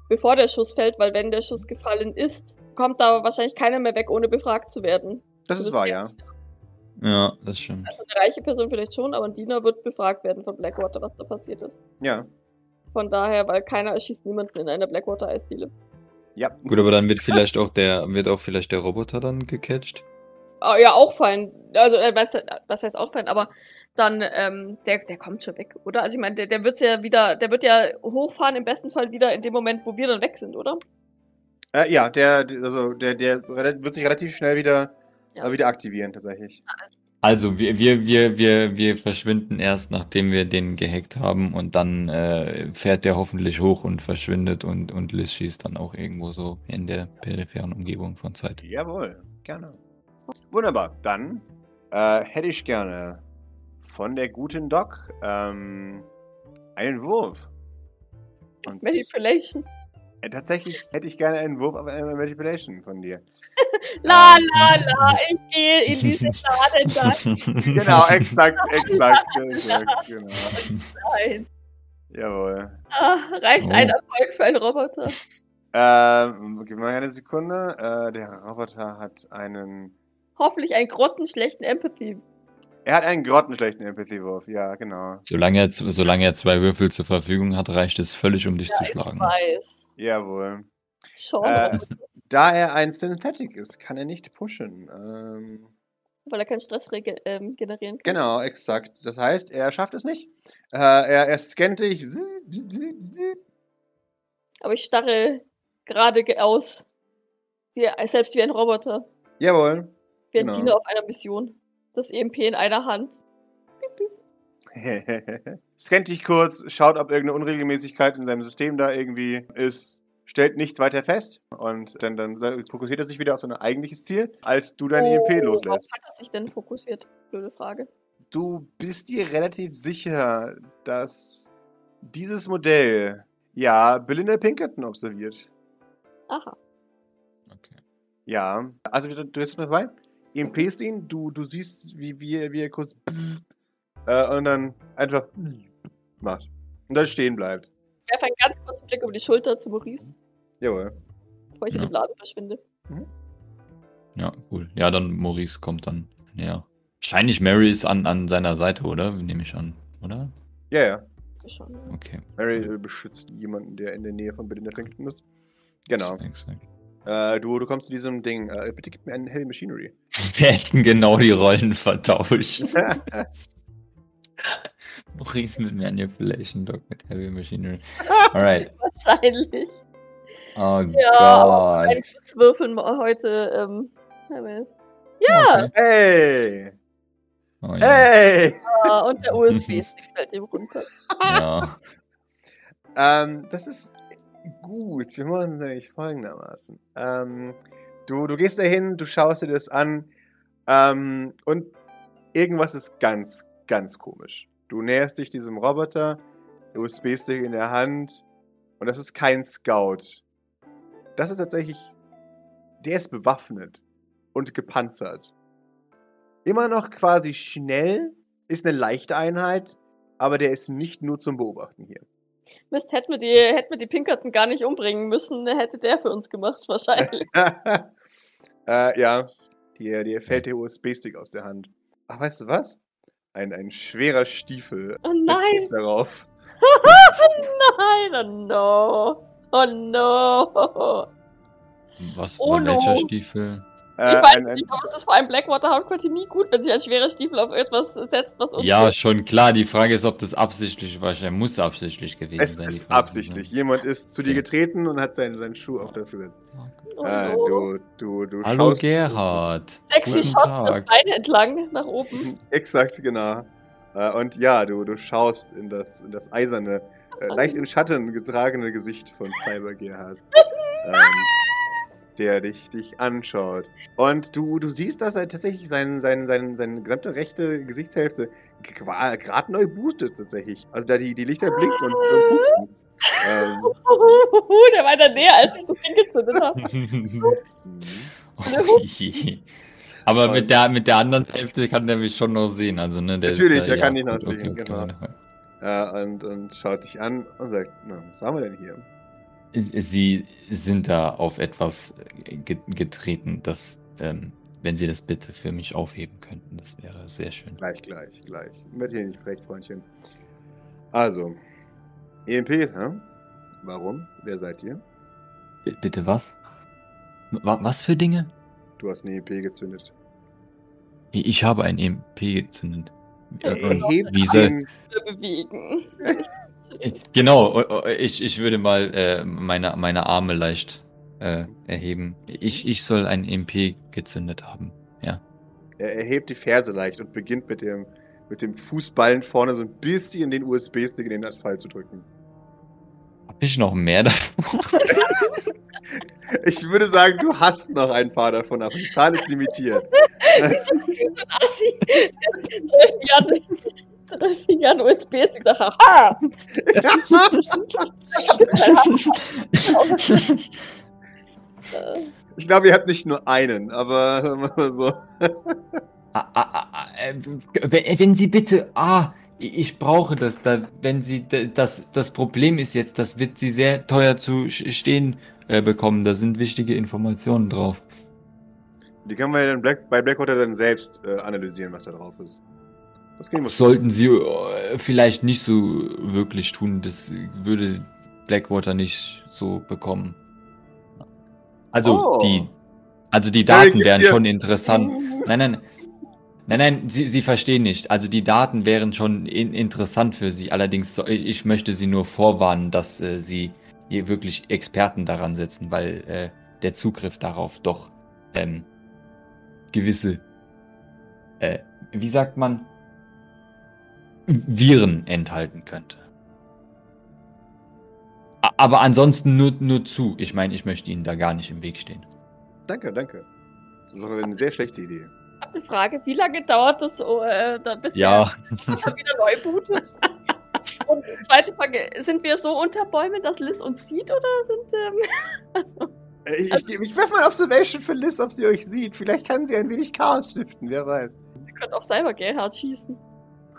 bevor der Schuss fällt, weil wenn der Schuss gefallen ist, kommt da wahrscheinlich keiner mehr weg, ohne befragt zu werden. Das Du ist wahr, ja. Ja, das stimmt. Also eine reiche Person vielleicht schon, aber ein Diener wird befragt werden von Blackwater, was da passiert ist. Ja. Von daher, weil keiner erschießt niemanden in einer Blackwater-Eisdiele. Ja. Gut, aber dann wird vielleicht auch der, wird auch vielleicht der Roboter dann gecatcht. Ah, ja, auch fein. Also, äh, was, was heißt auch fein, aber dann, ähm, der, der kommt schon weg, oder? Also ich meine, der, der wird's ja wieder, der wird ja hochfahren, im besten Fall wieder in dem Moment, wo wir dann weg sind, oder? Äh, ja, der, also der, der wird sich relativ schnell wieder, Ja. äh, wieder aktivieren, tatsächlich. Also wir, wir, wir, wir, wir verschwinden erst, nachdem wir den gehackt haben und dann äh, fährt der hoffentlich hoch und verschwindet und, und Liz schießt dann auch irgendwo so in der peripheren Umgebung von Zeit. Jawohl, gerne. Wunderbar, dann äh, hätte ich gerne von der guten Doc ähm, einen Wurf. Und Manipulation. Äh, tatsächlich hätte ich gerne einen Wurf auf eine Manipulation von dir. La, la, la, ich gehe in Laden da Genau, exakt, exakt, exakt, genau. rein. Jawohl. Ah, reicht Oh. ein Erfolg für einen Roboter. Ähm, gib mir eine Sekunde. Äh, der Roboter hat einen. Hoffentlich einen grottenschlechten Empathy. Er hat einen grottenschlechten Empathy-Wurf, ja, genau. Solange er, solange er zwei Würfel zur Verfügung hat, reicht es völlig, um dich zu Ich schlagen. weiß. Jawohl. Schon, Äh, da er ein Synthetic ist, kann er nicht pushen. Ähm, weil er keinen Stress ähm, generieren kann. genau, exakt. Das heißt, er schafft es nicht. Äh, er, er scannt dich. Aber ich starre gerade ge- aus. Wie, selbst wie ein Roboter. Jawohl. Wie ein Genau. Diener auf einer Mission. Das EMP in einer Hand. Scannt dich kurz, schaut, ob irgendeine Unregelmäßigkeit in seinem System da irgendwie ist. Stellt nichts weiter fest und dann, dann fokussiert er sich wieder auf sein eigentliches Ziel, als du dein EMP Worauf loslässt. hat er sich denn fokussiert? Blöde Frage. Du bist dir relativ sicher, dass dieses Modell ja Belinda Pinkerton observiert. Aha. Okay. Ja, also du, du bist noch dabei. EMPst ihn, du, du siehst, wie, wie, er- wie er kurz äh, und dann einfach macht. Und dann stehen bleibt. Ich werfe einen ganz kurzen Blick über die Schulter zu Maurice, Jawohl. bevor ich in Ja. den Laden verschwinde. Ja, cool. Ja, dann Maurice kommt dann näher. Wahrscheinlich Mary ist an, an seiner Seite, oder? Nehme ich an, oder? Ja, ja. Schon. Okay. Mary beschützt jemanden, der in der Nähe von Belinda Pinkerton ist. Genau. Exakt. Äh, du, du kommst zu diesem Ding. Äh, bitte gib mir einen Heavy Machinery. Wir hätten genau die Rollen vertauscht. Maurice mit Manipulation, Doc mit Heavy Machinery. Alright. Wahrscheinlich. Oh Ja, Gott. ein Würfeln mal heute. Ähm, ja, ja Okay. hey! Oh, ja. Hey! ah, und der USB-Stick fällt ihm runter. ja. Ähm, das ist gut. Wir machen es nämlich folgendermaßen. Ähm, du, du gehst dahin, du schaust dir das an ähm, und irgendwas ist ganz, ganz komisch. Du näherst dich diesem Roboter, USB-Stick in der Hand und das ist kein Scout. Das ist tatsächlich, der ist bewaffnet und gepanzert. Immer noch quasi schnell, ist eine leichte Einheit, aber der ist nicht nur zum Beobachten hier. Mist, hätten wir, die, hätten wir die Pinkerton gar nicht umbringen müssen, hätte der für uns gemacht, wahrscheinlich. äh, ja, dir, dir fällt der USB-Stick aus der Hand. Ach, weißt du was? Ein, ein schwerer Stiefel Oh setzt nein! darauf. Nein, oh no. Oh no. Was Oh war welcher no. Stiefel? Äh, ich weiß ein, ein, nicht, aber es ist vor allem Blackwater Hauptquartier nie gut, wenn sich ein schwerer Stiefel auf etwas setzt, was uns Ja, hilft. schon klar. Die Frage ist, ob das absichtlich wahrscheinlich muss absichtlich gewesen es sein. die ist absichtlich. Jemand ist zu dir getreten und hat seinen, seinen Schuh auf das gesetzt. Oh Äh, du, du, du Hallo schaust. Gerhard. Sexy Guten Shot, das. Bein entlang nach oben. Exakt, genau. Äh, und ja, du, du schaust in das, in das eiserne, äh, leicht in Schatten getragene Gesicht von Cyber Gerhard. ähm, der dich, dich anschaut. Und du, du siehst, dass er tatsächlich sein, sein, sein, seine gesamte rechte Gesichtshälfte gerade neu boostet tatsächlich. Also da die, die Lichter blinken und, und pupsen. ähm, der war da näher, als ich das Ding gezündet habe. Oh. Aber mit der, mit der anderen Hälfte kann der mich schon noch sehen. Also, ne, der Natürlich, ist, der ja, kann ja, dich noch gut, sehen, genau. okay. äh, und, und schaut dich an und sagt, na, was haben wir denn hier? Sie sind da auf etwas ge- getreten, das, ähm, wenn Sie das bitte für mich aufheben könnten, das wäre sehr schön. Gleich, gleich, gleich. Werd hier nicht frech, Freundchen. Also, EMPs, hä? Warum? Wer seid ihr? B bitte was? Wa was für Dinge? Du hast eine EMP gezündet. Ich habe ein EMP gezündet. Äh, Erhebt wie soll, bewegen. Genau, ich, ich würde mal äh, meine, meine Arme leicht äh, erheben. Ich, ich soll ein EMP gezündet haben. Ja. er erhebt die Ferse leicht und beginnt mit dem, mit dem Fußballen vorne so ein bisschen den USB-Stick in den Asphalt zu drücken. Hab ich noch mehr davon? Ich würde sagen, du hast noch ein paar davon, aber die Zahl ist limitiert. so ein Assi. Drei Finger an USB-Stick sagt, haha! Ich glaube, ihr habt nicht nur einen, aber sagen wir mal so. Ah, ah, ah, ah, äh, wenn Sie bitte. Ah, ich brauche das. Da, wenn Sie. Das, das Problem ist jetzt, das wird Sie sehr teuer zu stehen äh, bekommen. Da sind wichtige Informationen drauf. Die können wir dann Black, bei Blackwater dann selbst äh, analysieren, was da drauf ist. Das Das sollten Sie äh, vielleicht nicht so wirklich tun. Das würde Blackwater nicht so bekommen. Also Oh. die. Also die Daten wären schon interessant. Nein, nein. Nein, nein, Sie, Sie verstehen nicht. Also die Daten wären schon in, interessant für Sie. Allerdings, ich, ich möchte Sie nur vorwarnen, dass äh, Sie hier wirklich Experten daran setzen, weil äh, der Zugriff darauf doch ähm, gewisse, äh, wie sagt man, Viren enthalten könnte. Aber ansonsten nur, nur zu. Ich meine, ich möchte Ihnen da gar nicht im Weg stehen. Danke, danke. Das ist auch eine sehr schlechte Idee. Ich hab eine Frage, wie lange dauert das, oh, äh, da, bis Ja, der wieder neu bootet? Und zweite Frage, sind wir so unter Bäumen, dass Liz uns sieht oder sind, ähm, also, Äh, Ich, ich, ich werfe mal Observation für Liz, ob sie euch sieht. Vielleicht kann sie ein wenig Chaos stiften, wer weiß. sie können auf Cyber Gerhard schießen.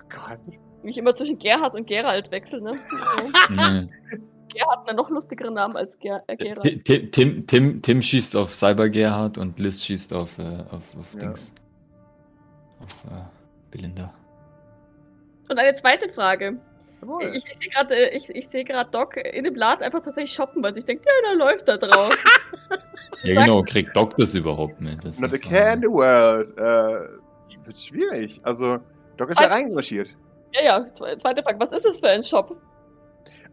Gott. Mich immer zwischen Gerhard und Gerald wechseln, ne? nee. Gerhard hat einen noch lustigeren Namen als Ger äh, Gerald. Ti- Tim, Tim, Tim, Tim schießt auf Cyber Gerhard und Liz schießt auf, äh, auf, auf Ja. Dings. Auf äh, Belinda. Und eine zweite Frage. Jawohl. Ich, ich sehe gerade äh, ich, ich seh Doc in dem Laden einfach tatsächlich shoppen, weil ich denke, ja, der läuft da draußen. Ja, genau, kriegt Doc das überhaupt mit? Das Not a care in Frage. the world. Äh, wird schwierig. Also, Doc ist ja Zweite- reinmarschiert. Ja, ja, zwe- zweite Frage. Was ist es für ein Shop?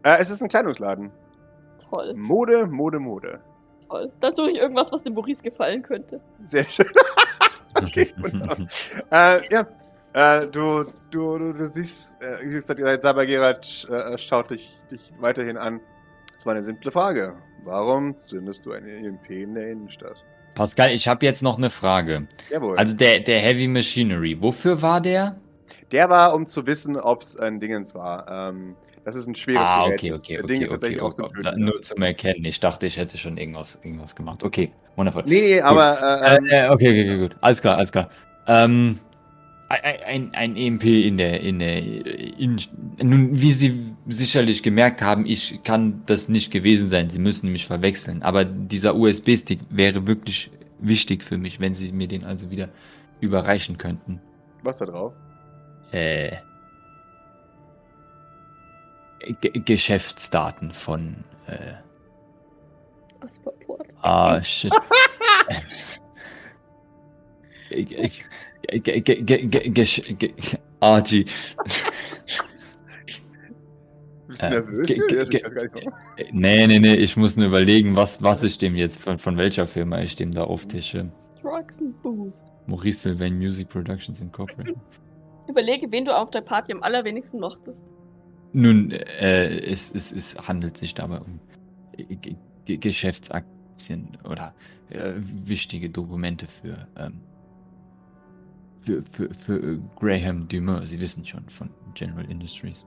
Äh, es ist ein Kleidungsladen. Toll, Mode, Mode, Mode. toll. Dann suche ich irgendwas, was dem Maurice gefallen könnte. Sehr schön. okay, wunderbar. äh, ja, äh, du, du, du, du siehst, äh, siehst, Saber Gerard äh, schaut dich, dich weiterhin an. Das war eine simple Frage. Warum zündest du eine EMP in der Innenstadt? Pascal, ich habe jetzt noch eine Frage. Jawohl. Also der, der Heavy Machinery, wofür war der? Der war, um zu wissen, ob es ein Dingens war. Ähm, das ist ein schweres Ah, Gerät. okay, Das okay, Ding okay, ist tatsächlich okay, auch okay. Töten. Nur zum Erkennen. Ich dachte, ich hätte schon irgendwas, irgendwas gemacht. Okay, wundervoll. Nee, nee, aber äh, Äh, ähm, äh, okay, okay, okay, gut. Alles klar, alles klar. Ähm, ein, ein, ein EMP in der, in der, in, nun, wie Sie sicherlich gemerkt haben, ich kann das nicht gewesen sein. Sie müssen mich verwechseln. Aber dieser USB-Stick wäre wirklich wichtig für mich, wenn Sie mir den also wieder überreichen könnten. was da drauf? Äh. G Geschäftsdaten von. Äh, Asperport. ah, shit. RG. Bist du Äh, nervös? ge- Julius? ge- Ich weiß gar nicht warum. Nee, nee, nee, ich muss nur überlegen, was, was ich dem jetzt, von, von welcher Firma ich dem da auftische. Drugs and Booze. Maurice Sylvain Music Productions Incorporated. Überlege, wen du auf der Party am allerwenigsten mochtest. Nun, äh, es, es, es handelt sich dabei um G G Geschäftsaktien oder äh, wichtige Dokumente für, ähm, für, für, für Graham Dumas. Sie wissen schon von General Industries.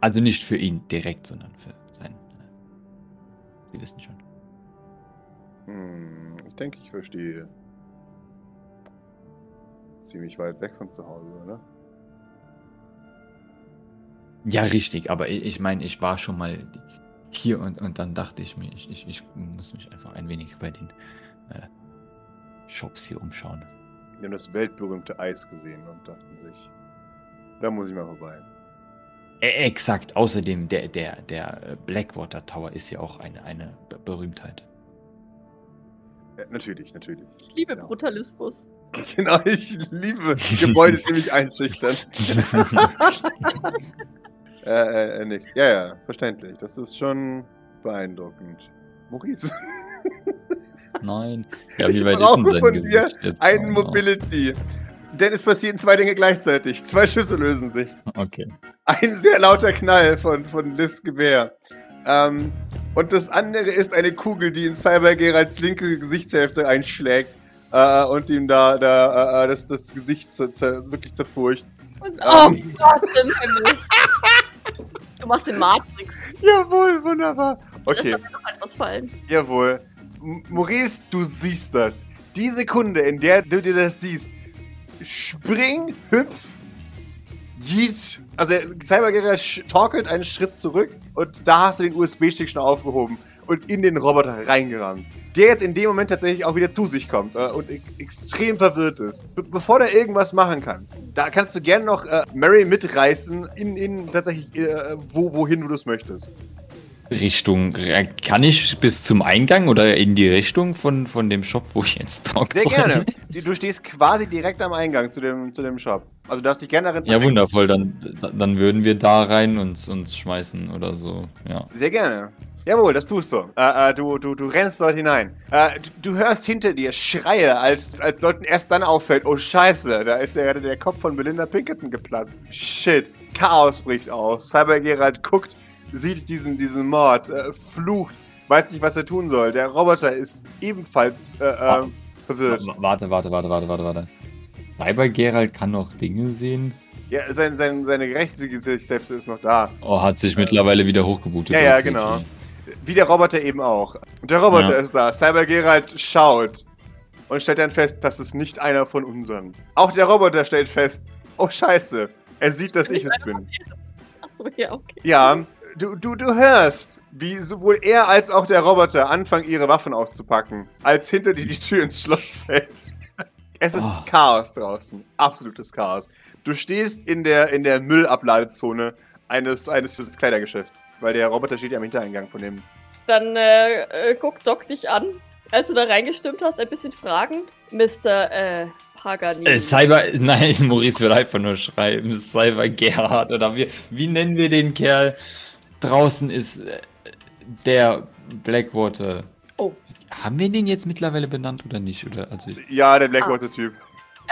Also nicht für ihn direkt, sondern für seinen. Äh, Sie wissen schon. Hm, ich denke, ich verstehe. Ziemlich weit weg von zu Hause, oder? Ja, richtig, aber ich, ich meine, ich war schon mal hier und, und dann dachte ich mir, ich, ich, ich muss mich einfach ein wenig bei den äh, Shops hier umschauen. Die haben das weltberühmte Eis gesehen und dachten sich, da muss ich mal vorbei. Ä- Exakt, außerdem der, der, der Blackwater Tower ist ja auch eine, eine Be- Berühmtheit. Äh, natürlich, natürlich. Ich liebe Ja. Brutalismus. Genau, ich liebe Gebäude, die mich einschüchtern. äh, äh, äh, Nick. Ja, ja, verständlich. Das ist schon beeindruckend. Maurice, Nein. Ja, Ich wie weit ist brauche denn sein von dir Gesicht jetzt? ein Oh, Mobility. Denn es passieren zwei Dinge gleichzeitig. Zwei Schüsse lösen sich. Okay. Ein sehr lauter Knall von, von Liz Gewehr. Ähm, und das andere ist eine Kugel, die in Cyber Geralds linke Gesichtshälfte einschlägt. Äh, und ihm da, da äh, das, das Gesicht zer, zer, wirklich zerfurcht. Und, oh Ähm. Gott im Himmel. Du machst den Matrix. Jawohl, wunderbar. Okay. Aber noch etwas fallen. jawohl. M Maurice, du siehst das. Die Sekunde, in der du dir das siehst, spring, hüpf, jeet. Also Cybergear torkelt einen Schritt zurück und da hast du den USB-Stick schon aufgehoben und in den Roboter reingerannt. Der jetzt in dem Moment tatsächlich auch wieder zu sich kommt äh, und extrem verwirrt ist. Be bevor der irgendwas machen kann. Da kannst du gerne noch äh, Mary mitreißen in, in tatsächlich äh, wo, wohin du das möchtest. Richtung, äh, kann ich bis zum Eingang oder in die Richtung von, von dem Shop, wo ich jetzt talk Sehr gerne. Du stehst quasi direkt am Eingang zu dem, zu dem Shop. Also du darfst dich gerne darin Ja, wundervoll, dann, dann würden wir da rein und uns schmeißen oder so, ja. Sehr gerne. Jawohl, das tust du. Äh, äh, du, du. Du rennst dort hinein. Äh, du, du hörst hinter dir Schreie, als, als Leuten erst dann auffällt, oh scheiße, da ist ja gerade der Kopf von Belinda Pinkerton geplatzt. Shit, Chaos bricht aus. Cyber Gerald guckt, sieht diesen, diesen Mord, äh, flucht, weiß nicht, was er tun soll. Der Roboter ist ebenfalls äh, äh, verwirrt. W- Warte, warte, warte, warte, warte, warte. Cyber Gerald kann noch Dinge sehen. Ja, sein, sein, seine rechte Gesichtshälfte ist noch da. Oh, hat sich mittlerweile wieder hochgebootet. Ja, ja, genau. Wie der Roboter eben auch. Und der Roboter Ja. ist da. Cyber Gerald schaut und stellt dann fest, das ist nicht einer von unseren. Auch der Roboter stellt fest, oh scheiße, er sieht, dass ich es bin. Achso, ja, okay. Ja, du, du, du hörst, wie sowohl er als auch der Roboter anfangen, ihre Waffen auszupacken, als hinter dir die Tür ins Schloss fällt. Es ist Oh. Chaos draußen. Absolutes Chaos. Du stehst in der, in der Müllabladezone eines, eines des Kleidergeschäfts, weil der Roboter steht ja am Hintereingang von dem Dann äh, äh, guckt Doc dich an, als du da reingestimmt hast, ein bisschen fragend. Mr. Äh, Paganini. Äh, Cyber, nein, Maurice will einfach nur schreiben. Cyber Gerhard oder wie, wie nennen wir den Kerl? Draußen ist äh, der Blackwater. Haben wir den jetzt mittlerweile benannt oder nicht? Oder, also ich, Ja, der Blackwater-Typ.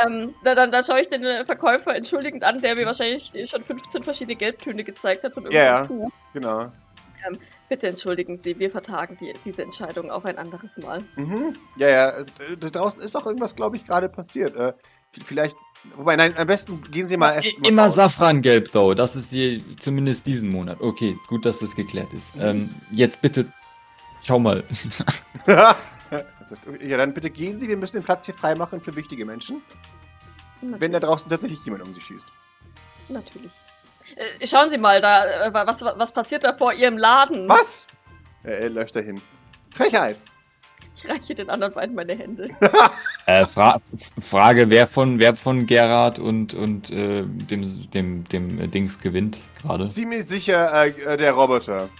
Ähm, da, dann, dann schaue ich den Verkäufer entschuldigend an, der mir wahrscheinlich schon 15 verschiedene Gelbtöne gezeigt hat von Ja, ja. irgendeinem Tuch. Genau. Bitte entschuldigen Sie, wir vertagen die, diese Entscheidung auf ein anderes Mal. Mhm. Ja, ja. also, Da draußen ist auch irgendwas, glaube ich, gerade passiert. Äh, vielleicht. Wobei, nein, am besten gehen Sie mal erst. mal immer raus. Safrangelb, though. Das ist die, zumindest diesen Monat. Okay, gut, dass das geklärt ist. Ähm, jetzt bitte, schau mal. ja, dann bitte gehen Sie. Wir müssen den Platz hier freimachen für wichtige Menschen. Natürlich. Wenn da draußen tatsächlich jemand um Sie schießt. Natürlich. Äh, schauen Sie mal, da, äh, was, was passiert da vor Ihrem Laden? Was? Er, er läuft dahin. Frechheit. Ich reiche den anderen beiden meine Hände. Äh, Fra Frage, wer von, wer von Gerhard und, und äh, dem, dem, dem äh, Dings gewinnt gerade? Ziemlich sicher äh, äh, der Roboter.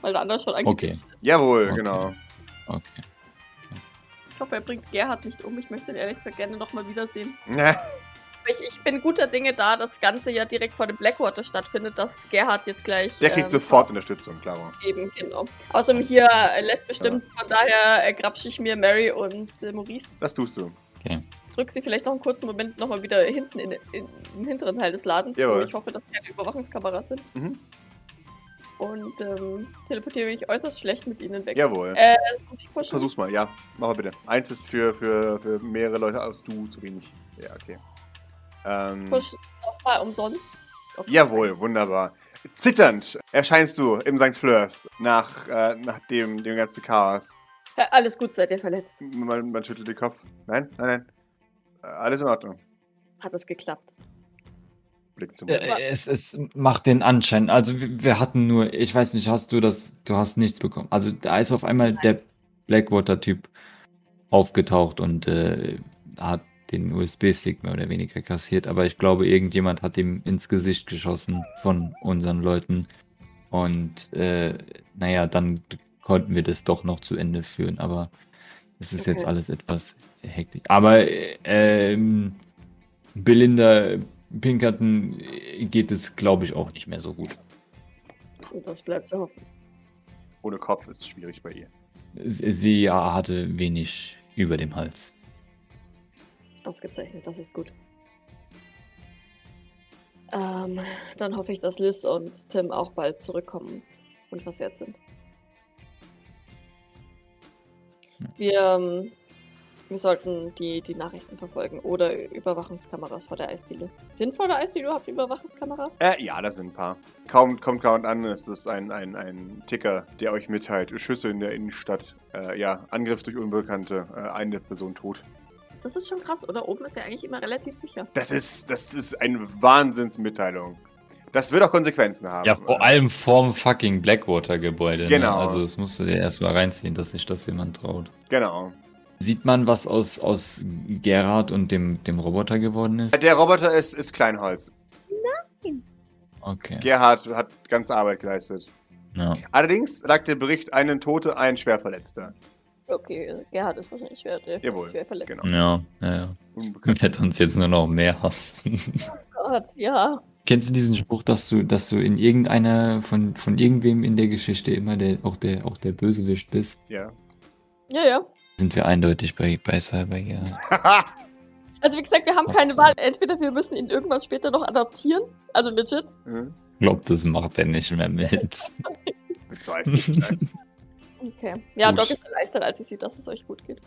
Weil der andere schon Okay, angekündigt ist. Jawohl, Okay. genau. okay. Ich hoffe, er bringt Gerhard nicht um. Ich möchte ihn ehrlich gesagt gerne nochmal wiedersehen. Ja, Ich, ich bin guter Dinge da, das Ganze ja direkt vor dem Blackwater stattfindet, dass Gerhard jetzt gleich. Der kriegt ähm, sofort Unterstützung, klar. Eben, genau. Außerdem hier äh, lässt bestimmt, von daher äh, grapsche ich mir Mary und äh, Maurice. Das tust du. Drück sie vielleicht noch einen kurzen Moment nochmal wieder hinten in, in, im hinteren Teil des Ladens, wo Jawohl. ich hoffe, dass keine Überwachungskameras sind. Mhm. Und ähm, teleportiere mich äußerst schlecht mit ihnen weg. Jawohl. Äh, muss ich pushen? Versuch's mal, ja. Mach mal bitte. Eins ist für, für, für mehrere Leute als du zu wenig. Ja, okay. Ähm, Push nochmal umsonst. Okay. jawohl, wunderbar. Zitternd erscheinst du im St. Fleurs nach, äh, nach dem, dem ganzen Chaos. Ja, alles gut, seid ihr verletzt. Man, man schüttelt den Kopf. Nein, nein, nein. Äh, alles in Ordnung. Hat es geklappt. Blick zum Äh, es, es macht den Anschein. Also wir, wir hatten nur, ich weiß nicht, hast du das, du hast nichts bekommen. Also da ist auf einmal der Blackwater-Typ aufgetaucht und äh, hat den USB-Stick mehr oder weniger kassiert, aber ich glaube, irgendjemand hat ihm ins Gesicht geschossen von unseren Leuten. Und äh, naja, dann konnten wir das doch noch zu Ende führen, aber es ist jetzt Okay. alles etwas hektisch. Aber äh, ähm, Belinda Pinkerton geht es, glaube ich, auch nicht mehr so gut. Und das bleibt zu hoffen. Ohne Kopf ist schwierig bei ihr. Sie sie ja, hatte wenig über dem Hals. Ausgezeichnet, das ist gut. Ähm, dann hoffe ich, dass Liz und Tim auch bald zurückkommen und unversehrt sind. Wir, ähm, wir sollten die, die Nachrichten verfolgen oder Überwachungskameras vor der Eisdiele. Sind vor der Eisdiele überhaupt Überwachungskameras? Äh, ja, das sind ein paar. Kaum kommt Count an, es ist ein, ein, ein Ticker, der euch mitteilt. Schüsse in der Innenstadt. Äh, ja, Angriff durch Unbekannte. Äh, eine Person tot. Das ist schon krass, oder? Oben ist ja eigentlich immer relativ sicher. Das ist, das ist eine Wahnsinnsmitteilung. Das wird auch Konsequenzen haben. Ja, vor allem vorm fucking Blackwater-Gebäude. Genau. Ne? Also das musst du dir erstmal reinziehen, dass sich das jemand traut. Genau. Sieht man, was aus, aus Gerhard und dem, dem Roboter geworden ist? Der Roboter ist, ist Kleinholz. Okay. Gerhard hat ganze Arbeit geleistet. Ja. Allerdings sagt der Bericht einen Tote, ein Schwerverletzter. Okay, Gerhard ist wahrscheinlich schwer, der Jawohl, schwer verletzt. Genau. Ja, ja, ja. Unbekannt. Wird uns jetzt nur noch mehr hassen. Gott, ja. Kennst du diesen Spruch, dass du, dass du in irgendeiner von, von irgendwem in der Geschichte immer der, auch der, auch der Bösewicht bist? Ja. Ja, ja. Sind wir eindeutig bei, bei Cyber, ja. Also wie gesagt, wir haben keine Wahl. Entweder wir müssen ihn irgendwann später noch adaptieren, also legit. Mhm. Glaub, das macht er nicht mehr mit. Ich. Okay. Ja, Gut. Doc ist erleichtert, als sie sieht, dass es euch gut geht.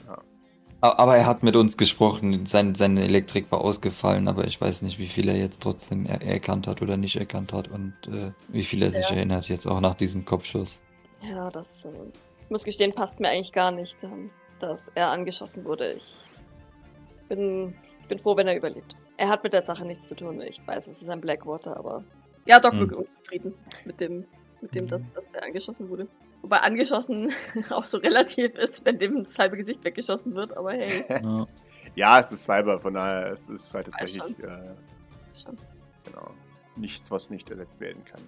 Aber er hat mit uns gesprochen, sein, seine Elektrik war ausgefallen, aber ich weiß nicht, wie viel er jetzt trotzdem er erkannt hat oder nicht erkannt hat und äh, wie viel er sich Ja. erinnert jetzt auch nach diesem Kopfschuss. Ja, das, äh, ich muss gestehen, passt mir eigentlich gar nicht, ähm, dass er angeschossen wurde. Ich bin, ich bin froh, wenn er überlebt. Er hat mit der Sache nichts zu tun. Ich weiß, es ist ein Blackwater, aber ja, Doc Hm. unzufrieden mit dem, mit dem, dass, dass der angeschossen wurde. Wobei angeschossen auch so relativ ist, wenn dem das halbe Gesicht weggeschossen wird, aber hey. Ja. Ja, es ist Cyber, von daher es ist halt tatsächlich äh, schon. genau, nichts, was nicht ersetzt werden kann.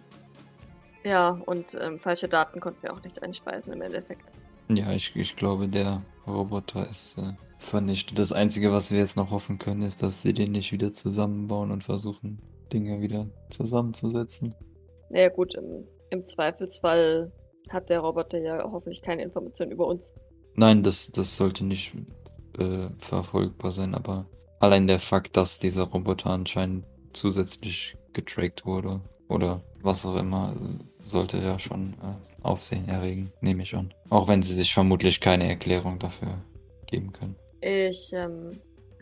Ja, und ähm, falsche Daten konnten wir auch nicht einspeisen im Endeffekt. Ja, ich, ich glaube, der Roboter ist äh, vernichtet. Das Einzige, was wir jetzt noch hoffen können, ist, dass sie den nicht wieder zusammenbauen und versuchen, Dinge wieder zusammenzusetzen. Naja gut, im, im Zweifelsfall hat der Roboter ja hoffentlich keine Informationen über uns. Nein, das, das sollte nicht äh, verfolgbar sein, aber allein der Fakt, dass dieser Roboter anscheinend zusätzlich getrackt wurde oder was auch immer, sollte ja schon äh, Aufsehen erregen, nehme ich an. Auch wenn sie sich vermutlich keine Erklärung dafür geben können. Ich ähm,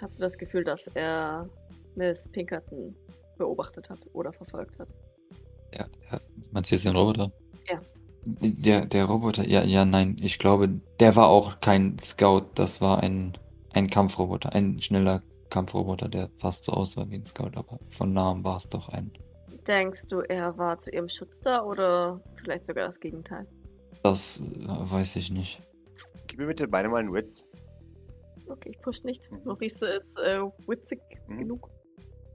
hatte das Gefühl, dass er Miss Pinkerton beobachtet hat oder verfolgt hat. Ja, ja. Du jetzt den Roboter? Ja. Der, der Roboter, ja, ja, nein, ich glaube, der war auch kein Scout, das war ein, ein Kampfroboter, ein schneller Kampfroboter, der fast so aussah wie ein Scout, aber von Namen war es doch ein. Denkst du, er war zu ihrem Schutz da oder vielleicht sogar das Gegenteil? Das äh, weiß ich nicht. Gib mir bitte beide mal einen Witz. Okay, ich push nicht. Mhm. Maurice ist äh, witzig Mhm. genug.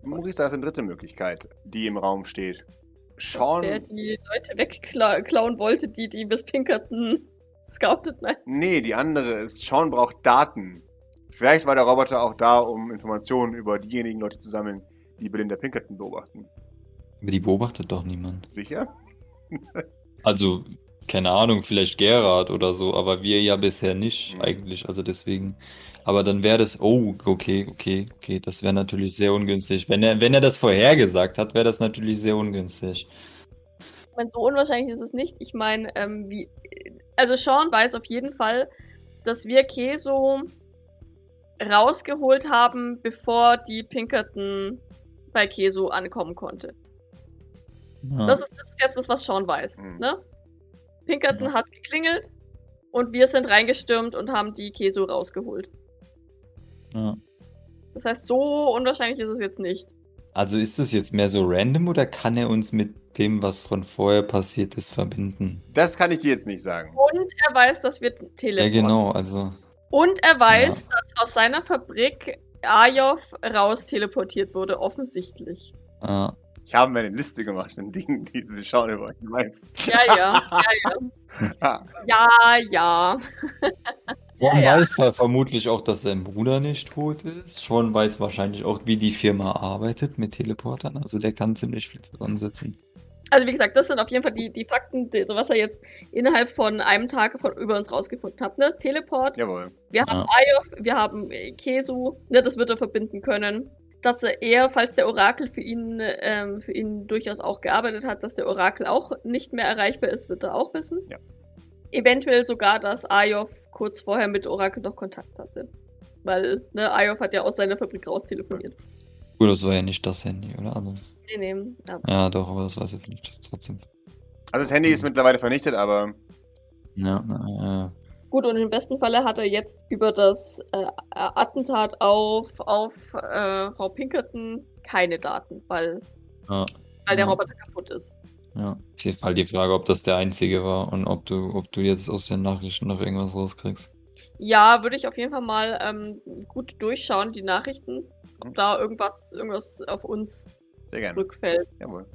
Maurice, da ist eine dritte Möglichkeit, die im Raum steht. Dass Sean. der die Leute wegklauen wollte, die die Miss Pinkerton scoutet. Nein. Nee, die andere ist, Sean braucht Daten. Vielleicht war der Roboter auch da, um Informationen über diejenigen Leute zu sammeln, die Belinda Pinkerton beobachten. Aber die beobachtet doch niemand. Sicher? Also, keine Ahnung, vielleicht Gerard oder so, aber wir ja bisher nicht Mhm. eigentlich. Also deswegen. Aber dann wäre das, oh, okay, okay, okay, das wäre natürlich sehr ungünstig. Wenn er, wenn er das vorhergesagt hat, wäre das natürlich sehr ungünstig. Ich meine, so unwahrscheinlich ist es nicht. Ich meine, ähm, wie. Also Sean weiß auf jeden Fall, dass wir Keso rausgeholt haben, bevor die Pinkerton bei Keso ankommen konnte. Ja. Das, ist, das ist jetzt das, was Sean weiß. Mhm. Ne? Pinkerton Ja. hat geklingelt und wir sind reingestürmt und haben die Keso rausgeholt. ja. Das heißt, so unwahrscheinlich ist es jetzt nicht. Also ist das jetzt mehr so random oder kann er uns mit dem, was von vorher passiert ist, verbinden? Das kann ich dir jetzt nicht sagen. Und er weiß, dass wir Ja, teleporten. genau, also. Und er weiß, dass aus seiner Fabrik Ajov raus teleportiert wurde, offensichtlich. Ja. Ich habe mir eine Liste gemacht von Dingen, die sie schauen über euch. Du weißt. Ja, ja, ja, ja. Ah, Ja, ja. Sean ja. weiß ver- vermutlich auch, dass sein Bruder nicht tot ist. Sean weiß wahrscheinlich auch, wie die Firma arbeitet mit Teleportern. Also der kann ziemlich viel zusammensetzen. Also wie gesagt, das sind auf jeden Fall die, die Fakten, die, so was er jetzt innerhalb von einem Tag von, über uns rausgefunden hat. Ne? Teleport, jawohl. wir Ja. haben Ayov, wir haben Kesu, ne, das wird er verbinden können. Dass er eher, falls der Orakel für ihn, ähm, für ihn durchaus auch gearbeitet hat, dass der Orakel auch nicht mehr erreichbar ist, wird er auch wissen. Ja. Eventuell sogar, dass Ayov kurz vorher mit Orakel noch Kontakt hatte. Weil, ne, Ayov hat ja aus seiner Fabrik raus telefoniert. Gut, das war ja nicht das Handy, oder? Also, Nee, nee. Ja. ja, doch, aber das weiß ich nicht. Trotzdem. Also das Handy ist mittlerweile vernichtet, aber Ja, na, Gut, und im besten Falle hat er jetzt über das äh, Attentat auf, auf äh, Frau Pinkerton keine Daten, weil, ja, weil der Ja. Roboter kaputt ist. ja. Ist halt die Frage, ob das der einzige war und ob du, ob du jetzt aus den Nachrichten noch irgendwas rauskriegst. Ja, würde ich auf jeden Fall mal ähm, gut durchschauen, die Nachrichten, ob da irgendwas, irgendwas auf uns sehr gerne. zurückfällt. Jawohl.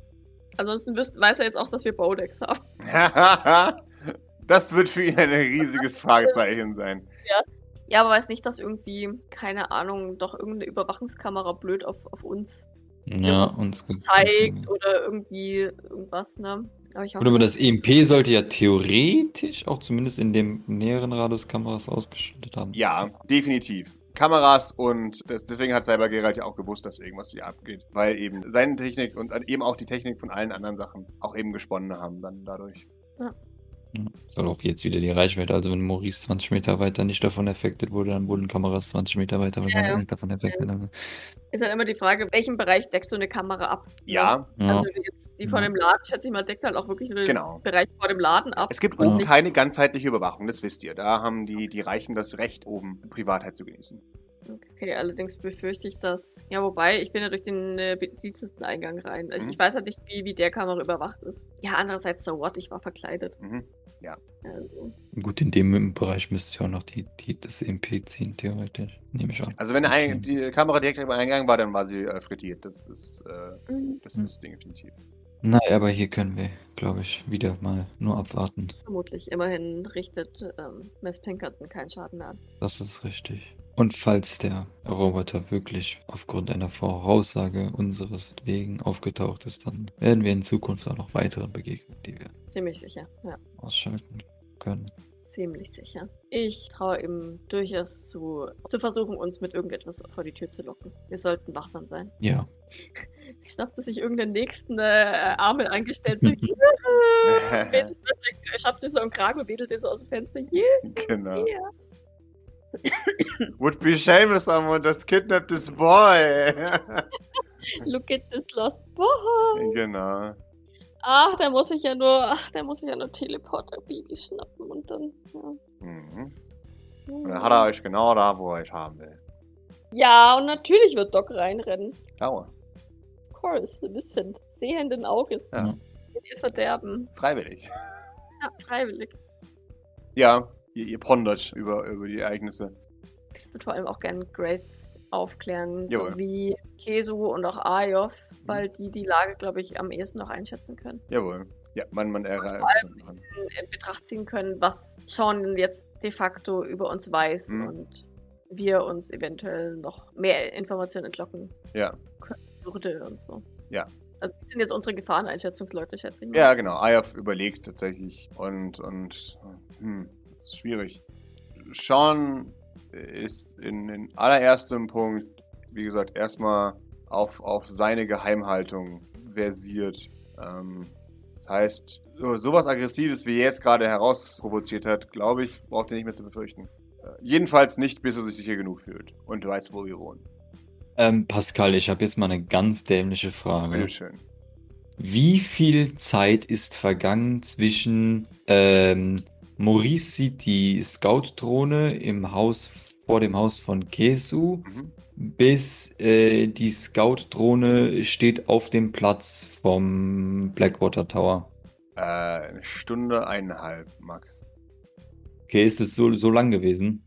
Ansonsten wüsst, weiß er jetzt auch, dass wir Bowdex haben. das wird für ihn ein riesiges Fragezeichen sein. Ja, aber weiß nicht, dass irgendwie, keine Ahnung, doch irgendeine Überwachungskamera blöd auf, auf uns Ja, uns zeigt oder irgendwie irgendwas, ne? Aber ich hoffe, Gut, aber das EMP sollte ja theoretisch auch zumindest in dem näheren Radius Kameras ausgeschaltet haben. Ja, definitiv. Kameras und das, deswegen hat Cyber Geralt ja auch gewusst, dass irgendwas hier abgeht. Weil eben seine Technik und eben auch die Technik von allen anderen Sachen auch eben gesponnen haben dann dadurch. Ja, Soll auch jetzt wieder die Reichweite. Also wenn Maurice 20 Meter weiter nicht davon affected wurde, dann wurden Kameras 20 Meter weiter wahrscheinlich Ja. auch nicht davon affected. Also, ist halt immer die Frage, welchen Bereich deckt so eine Kamera ab? Ja, ja. Also jetzt die von Ja. dem Laden, schätze ich mal, deckt halt auch wirklich nur den Genau. Bereich vor dem Laden ab. es gibt Ja. oben keine ganzheitliche Überwachung, das wisst ihr. Da haben die, die Reichen das Recht, oben Privatheit zu genießen. Okay, allerdings befürchte ich, dass. Ja, wobei, ich bin ja durch den äh, Bediensteteneingang rein. Also Mhm. ich weiß halt nicht, wie, wie der Kamera überwacht ist. Ja, andererseits, so what, ich war verkleidet. Mhm. Also. Gut, in dem Bereich müsste ich auch noch die, die, das EMP ziehen, theoretisch. Nehme ich an. Also wenn ein, die Kamera direkt am Eingang war, dann war sie äh, frittiert. Das ist, äh, mhm, das Mhm. ist definitiv. Naja, aber hier können wir, glaube ich, wieder mal nur abwarten. Vermutlich. Immerhin richtet ähm, Miss Pinkerton keinen Schaden mehr an. Das ist richtig. Und falls der Roboter wirklich aufgrund einer Voraussage unseres wegen aufgetaucht ist, dann werden wir in Zukunft auch noch weitere Begegnungen, die wir Ziemlich sicher, ja. ausschalten können. Ziemlich sicher. Ich traue ihm durchaus zu, zu versuchen, uns mit irgendetwas vor die Tür zu locken. Wir sollten wachsam sein. Ja. Schnappte sich irgendeinen nächsten äh, Arme angestellt, so, yeah! wedelt, schnappt sich so einen Kragen und wedelt den so aus dem Fenster. Yeah, genau. yeah. Would be shame if someone just kidnapped this boy. Look at this lost boy. genau. Ach, da muss ich ja nur, ach, da muss ich ja nur Teleporter-Baby schnappen und dann, ja. Mhm. Und dann hat er euch genau da, wo er euch haben will. Ja, und natürlich wird Doc reinrennen. Dauer. Of course, wissend, sehenden Auges. Ja. Wird ihr verderben. Freiwillig. Ja, freiwillig. Ja, ihr, ihr pondert über, über die Ereignisse. Ich würde vor allem auch gerne Grace aufklären, Jawohl. sowie Kesu und auch Ayov, weil die die Lage, glaube ich, am ehesten noch einschätzen können. Jawohl. Ja, man, man vor erreicht. In Betracht ziehen können, was Sean jetzt de facto über uns weiß Mhm. und wir uns eventuell noch mehr Informationen entlocken Ja. würde und so. Ja. Also das sind jetzt unsere Gefahreneinschätzungsleute, schätze ich mal. Ja, genau. Ayaf überlegt tatsächlich und, und hm, ist schwierig. Sean ist in, in allererstem Punkt, wie gesagt, erstmal auf, auf seine Geheimhaltung versiert. Ähm, das heißt, so, sowas Aggressives, wie er jetzt gerade herausprovoziert hat, glaube ich, braucht er nicht mehr zu befürchten. Äh, jedenfalls nicht, bis er sich sicher genug fühlt und weiß, wo wir wohnen. Ähm, Pascal, ich habe jetzt mal eine ganz dämliche Frage. Bitteschön. Wie viel Zeit ist vergangen zwischen ähm, Maurice sieht die Scout-Drohne im Haus vor dem Haus von Kesu, Mhm. bis äh, die Scout-Drohne steht auf dem Platz vom Blackwater Tower? Äh, eine Stunde, eineinhalb, Max. Okay, ist es so, so lang gewesen?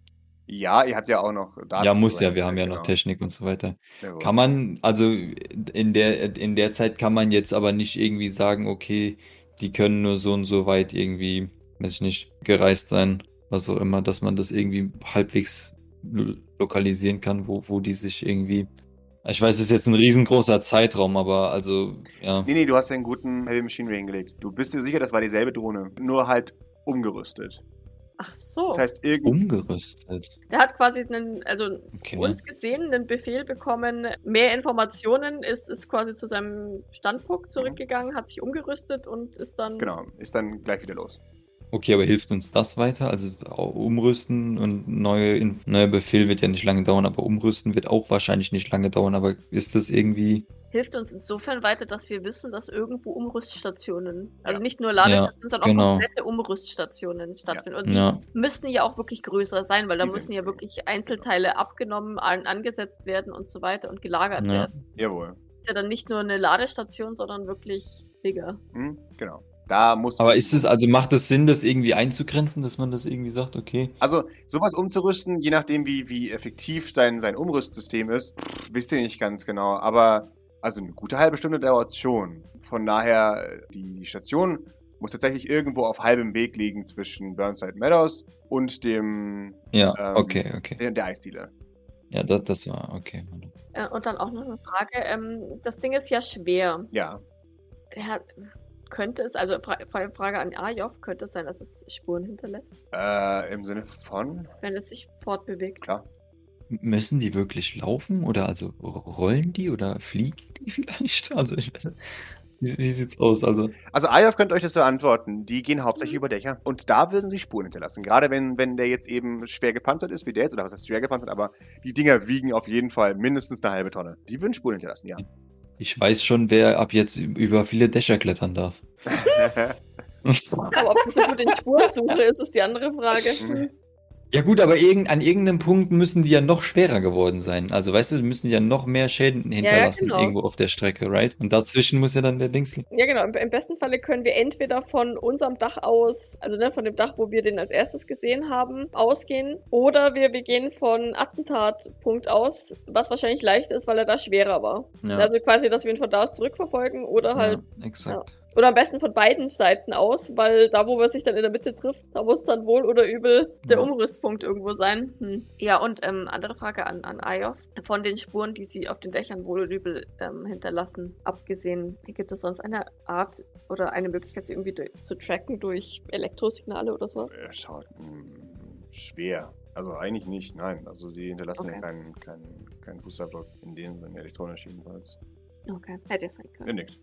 Ja, ihr habt ja auch noch Daten. ja, muss ja, wir haben ja noch genau. Technik und so weiter. Jawohl. Kann man, also in der, in der Zeit kann man jetzt aber nicht irgendwie sagen, okay, die können nur so und so weit irgendwie, weiß ich nicht, gereist sein, was auch immer, dass man das irgendwie halbwegs lo- lokalisieren kann, wo, wo die sich irgendwie. Ich weiß, es ist jetzt ein riesengroßer Zeitraum, aber also, ja. Nee, nee, du hast ja einen guten Heavy Machinery hingelegt. Du bist dir sicher, das war dieselbe Drohne, nur halt umgerüstet. Ach so. Das heißt, irgend Umgerüstet. Der hat quasi einen, also Okay. uns gesehen, den Befehl bekommen, mehr Informationen, ist, ist quasi zu seinem Standpunkt zurückgegangen, hat sich umgerüstet und ist dann. genau, ist dann gleich wieder los. Okay, aber hilft uns das weiter? Also umrüsten und neue, neuer Befehl wird ja nicht lange dauern, aber umrüsten wird auch wahrscheinlich nicht lange dauern. Aber ist das irgendwie. Hilft uns insofern weiter, dass wir wissen, dass irgendwo Umrüststationen, also Ja. nicht nur Ladestationen, sondern genau. auch komplette Umrüststationen stattfinden. Und die Ja, müssen ja auch wirklich größer sein, weil da Die müssen ja wirklich Einzelteile abgenommen, an, angesetzt werden und so weiter und gelagert Ja. werden. Jawohl. Ist ja dann nicht nur eine Ladestation, sondern wirklich bigger. Hm, genau. Da muss. aber ist es, also macht es Sinn, das irgendwie einzugrenzen, dass man das irgendwie sagt, okay. Also, sowas umzurüsten, je nachdem, wie, wie effektiv sein, sein Umrüstsystem ist, pff, wisst ihr nicht ganz genau. Aber, also eine gute halbe Stunde dauert es schon. Von daher, die Station muss tatsächlich irgendwo auf halbem Weg liegen zwischen Burnside Meadows und dem Ja, Ähm, okay, okay. der, der Eisdealer. Ja, das, das war okay. Äh, und dann auch noch eine Frage. Ähm, das Ding ist ja schwer. Ja. Ja, könnte es, also Fra Fra- Frage an Ajov, könnte es sein, dass es Spuren hinterlässt, Äh, Im Sinne von, wenn es sich fortbewegt? klar. Müssen die wirklich laufen oder also ro- rollen die oder fliegen die vielleicht? Also ich weiß nicht. Wie, wie sieht's aus? Also, Also Ayov könnte euch das so antworten. Die gehen hauptsächlich über Dächer. Und da würden sie Spuren hinterlassen. Gerade wenn, wenn der jetzt eben schwer gepanzert ist, wie der jetzt, oder was heißt schwer gepanzert, aber die Dinger wiegen auf jeden Fall mindestens eine halbe Tonne. Die würden Spuren hinterlassen, ja. Ich weiß schon, wer ab jetzt über viele Dächer klettern darf. Aber ob ich so gut in Spurensuche ist, ist die andere Frage. Ja gut, aber irgend, an irgendeinem Punkt müssen die ja noch schwerer geworden sein. Also weißt du, die müssen ja noch mehr Schäden hinterlassen genau. irgendwo auf der Strecke, right? Und dazwischen muss ja dann der Dings liegen. Ja, genau. Im, Im besten Falle können wir entweder von unserem Dach aus, also ne, von dem Dach, wo wir den als erstes gesehen haben, ausgehen, oder wir, wir gehen von Attentatpunkt aus, was wahrscheinlich leichter ist, weil er da schwerer war. Ja, Also quasi, dass wir ihn von da aus zurückverfolgen oder halt ja, exakt. Oder am besten von beiden Seiten aus, weil da, wo man sich dann in der Mitte trifft, da muss dann wohl oder übel der Ja. Umrüstpunkt irgendwo sein. Hm. Ja, und ähm, andere Frage an, an Ayov. Von den Spuren, die sie auf den Dächern wohl oder übel ähm, hinterlassen, abgesehen, gibt es sonst eine Art oder eine Möglichkeit, sie irgendwie zu tracken durch Elektrosignale oder sowas? Er schaut hm, schwer. Also eigentlich nicht, nein. Also sie hinterlassen Okay. ja keinen, keinen, keinen Fußabdruck in dem Sinne, elektronisch jedenfalls. Okay, hätte ja sein können. nickt.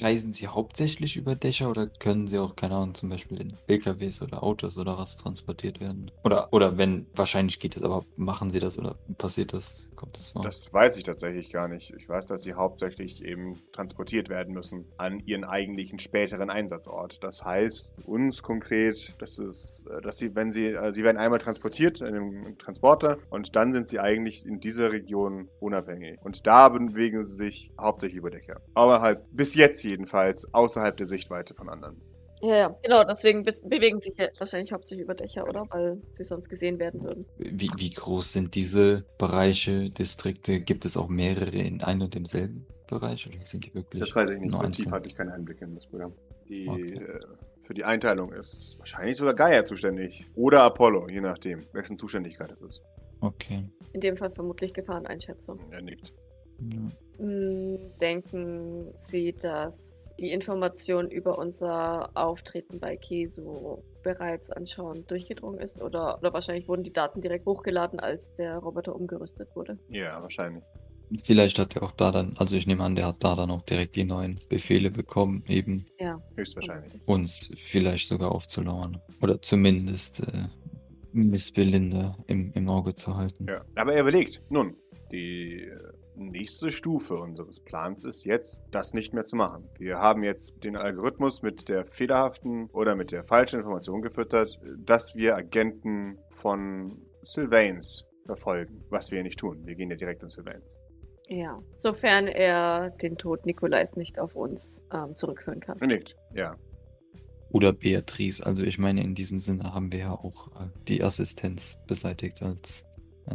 Reisen sie hauptsächlich über Dächer oder können sie auch, keine Ahnung, zum Beispiel in LKWs oder Autos oder was transportiert werden? Oder, oder wenn, wahrscheinlich geht es, aber machen sie das oder passiert das? Kommt das vor? Das weiß ich tatsächlich gar nicht. Ich weiß, dass sie hauptsächlich eben transportiert werden müssen an ihren eigentlichen späteren Einsatzort. Das heißt, uns konkret, das ist, dass sie, wenn sie, äh, sie werden einmal transportiert in einem Transporter und dann sind sie eigentlich in dieser Region unabhängig. Und da bewegen sie sich hauptsächlich über Dächer. Aber halt bis jetzt jedenfalls außerhalb der Sichtweite von anderen. Ja, ja, genau, deswegen bis, bewegen sich ja wahrscheinlich hauptsächlich über Dächer, oder? Weil sie sonst gesehen werden würden. Wie, wie groß sind diese Bereiche, Distrikte? Gibt es auch mehrere in einem und demselben Bereich? Oder sind die wirklich Das weiß ich nicht. So tief hatte ich keinen Einblick in das Programm. Die, Okay. äh, für die Einteilung ist wahrscheinlich sogar Gaia zuständig. Oder Apollo, je nachdem, wessen Zuständigkeit es ist. Okay. In dem Fall vermutlich Gefahreneinschätzung. Er nickt. Ja. Denken Sie, dass die Information über unser Auftreten bei Keso bereits anschauend durchgedrungen ist? Oder, oder wahrscheinlich wurden die Daten direkt hochgeladen, als der Roboter umgerüstet wurde? Ja, wahrscheinlich. Vielleicht hat er auch da dann, also ich nehme an, der hat da dann auch direkt die neuen Befehle bekommen, eben Ja. Höchstwahrscheinlich. uns vielleicht sogar aufzulauern. Oder zumindest äh, Miss Belinda im, im Auge zu halten. Ja. Aber er überlegt, nun, die äh, nächste Stufe unseres Plans ist jetzt, das nicht mehr zu machen. Wir haben jetzt den Algorithmus mit der fehlerhaften oder mit der falschen Information gefüttert, dass wir Agenten von Sylvains verfolgen, was wir nicht tun. Wir gehen ja direkt an Sylvains. Ja. Sofern er den Tod Nikolais nicht auf uns ähm, zurückführen kann. Nickt, ja. Oder Beatrice. Also ich meine, in diesem Sinne haben wir ja auch äh, die Assistenz beseitigt als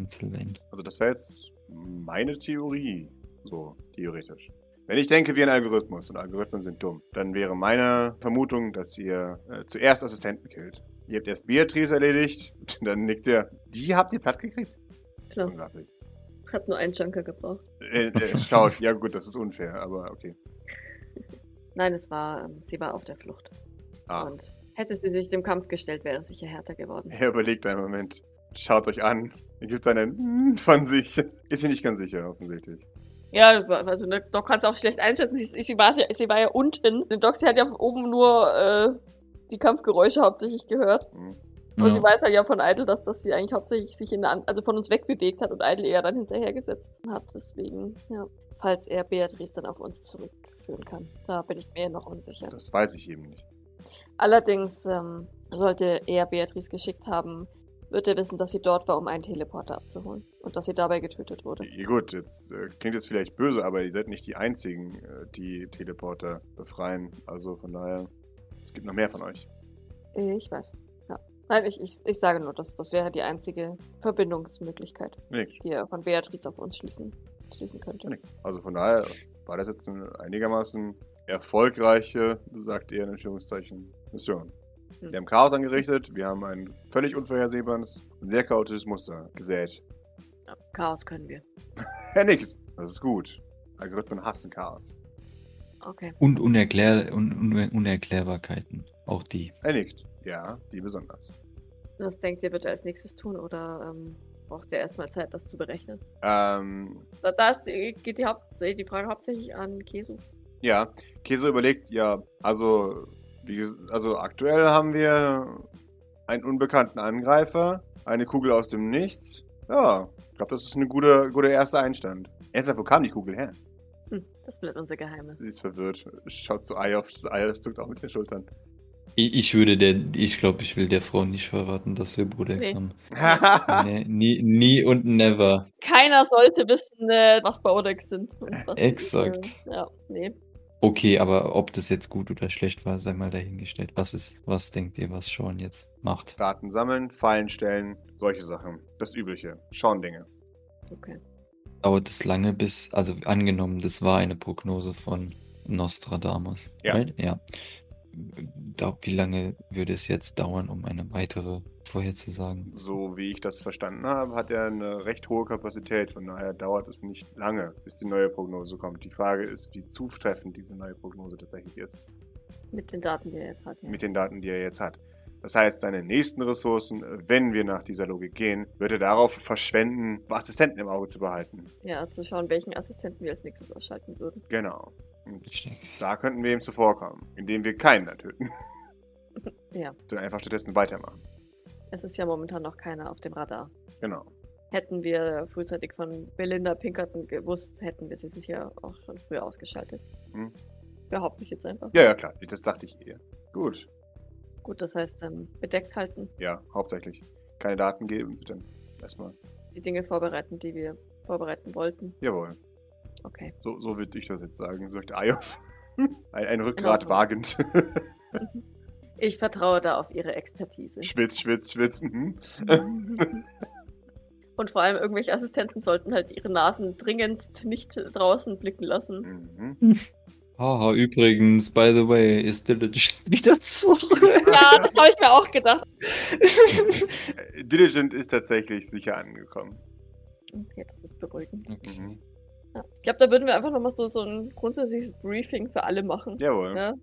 Sylvain. Also das wäre jetzt meine Theorie, so theoretisch. Wenn ich denke wie ein Algorithmus und Algorithmen sind dumm, dann wäre meine Vermutung, dass ihr äh, zuerst Assistenten killt. Ihr habt erst Beatrice erledigt, dann nickt ihr. Die habt ihr platt gekriegt? Klar. Unglaublich. Hat nur einen Junker gebraucht. Äh, äh, schaut, ja gut, das ist unfair, aber okay. Nein, es war, ähm, sie war auf der Flucht. Ah, Und hätte sie sich dem Kampf gestellt, wäre es sicher härter geworden. er überlegt einen Moment, schaut euch an, er gibt einen von sich. Ist sie nicht ganz sicher, offensichtlich. Ja, also ne, Doc kann es auch schlecht einschätzen. Sie, sie, war, ja- sie war ja unten. Die Doc, sie hat ja von oben nur äh, die Kampfgeräusche hauptsächlich gehört. Hm. Aber sie weiß halt ja von Idle, dass, dass sie eigentlich hauptsächlich sich in an- also von uns wegbewegt hat und Idle eher dann hinterhergesetzt hat. Deswegen, ja. Falls er Beatrice dann auf uns zurückführen kann. Da bin ich mir noch unsicher. Das weiß ich eben nicht. Allerdings ähm, sollte er Beatrice geschickt haben, wird er wissen, dass sie dort war, um einen Teleporter abzuholen. Und dass sie dabei getötet wurde. Ja, gut, jetzt äh, klingt jetzt vielleicht böse, aber ihr seid nicht die einzigen, äh, die Teleporter befreien. Also von daher, es gibt noch mehr von euch. Ich weiß. Ja. Nein, ich, ich, ich sage nur, dass das wäre die einzige Verbindungsmöglichkeit, Nickt. die er von Beatrice auf uns schließen, schließen könnte. Nickt. Also von daher war das jetzt eine einigermaßen erfolgreiche, sagt er in Anführungszeichen, Mission. Wir haben Chaos angerichtet, wir haben ein völlig unvorhersehbares und sehr chaotisches Muster gesät. Ja, Chaos können wir. Er nickt. Das ist gut. Algorithmen hassen Chaos. Okay. Und Unerklär Un Un Unerklärbarkeiten. Auch die. Er nickt. Ja, die besonders. Was denkt ihr, wird er als nächstes tun oder ähm, braucht er erstmal Zeit, das zu berechnen? Ähm, Da, da ist die, geht die, Haupt, die Frage hauptsächlich an Kesu. Ja, Käse überlegt, ja, also, also aktuell haben wir einen unbekannten Angreifer, eine Kugel aus dem Nichts. Ja, ich glaube, das ist ein guter, guter erster Einstand. Ernsthaft, wo kam die Kugel her? Hm, das bleibt unser Geheimnis. Sie ist verwirrt, schaut zu Ei auf das Ei, das zuckt auch mit den Schultern. Ich, ich würde der, ich glaube, ich will der Frau nicht verraten, dass wir Brudex Nee. haben. Nee, nie, nie und never. Keiner sollte wissen, äh, was Baudex sind. und was sie, Exakt. Äh, ja, nee. Okay, aber ob das jetzt gut oder schlecht war, sei mal dahingestellt. Was ist, was denkt ihr, was Sean jetzt macht? Daten sammeln, Fallen stellen, solche Sachen. Das Übliche. Schauen Dinge. Okay. Dauert es lange bis, also angenommen, das war eine Prognose von Nostradamus. Ja. right? Ja. Da, wie lange würde es jetzt dauern, um eine weitere vorherzusagen? So wie ich das verstanden habe, hat er eine recht hohe Kapazität. Von daher dauert es nicht lange, bis die neue Prognose kommt. Die Frage ist, wie zutreffend diese neue Prognose tatsächlich ist. Mit den Daten, die er jetzt hat, ja. mit den Daten, die er jetzt hat. Das heißt, seine nächsten Ressourcen, wenn wir nach dieser Logik gehen, wird er darauf verschwenden, Assistenten im Auge zu behalten. Ja, zu schauen, welchen Assistenten wir als nächstes ausschalten würden. Genau. Und da könnten wir ihm zuvorkommen, indem wir keinen mehr töten, Ja, sondern einfach stattdessen weitermachen. Es ist ja momentan noch keiner auf dem Radar. Genau. Hätten wir frühzeitig von Belinda Pinkerton gewusst, hätten wir sie sicher auch schon früher ausgeschaltet. Hm. Behaupte ich jetzt einfach. Ja, ja, klar. Das dachte ich eher. Gut. Gut, das heißt, ähm, bedeckt halten, Ja, hauptsächlich. Keine Daten geben, dann erstmal. die Dinge vorbereiten, die wir vorbereiten wollten. Jawohl. Okay. So, so würde ich das jetzt sagen, sagt Ayof. Ein, ein Rückgrat wagend. Ich vertraue da auf ihre Expertise. Schwitz, schwitz, schwitz. Mhm. Und vor allem irgendwelche Assistenten sollten halt ihre Nasen dringendst nicht draußen blicken lassen. Mhm. Haha, übrigens, by the way, ist Diligent wieder zurück. Ja, das habe ich mir auch gedacht. Äh, Diligent ist tatsächlich sicher angekommen. Okay, das ist beruhigend. Okay. Mhm. Ja. Ich glaube, da würden wir einfach nochmal so, so ein grundsätzliches Briefing für alle machen. Jawohl. Ja?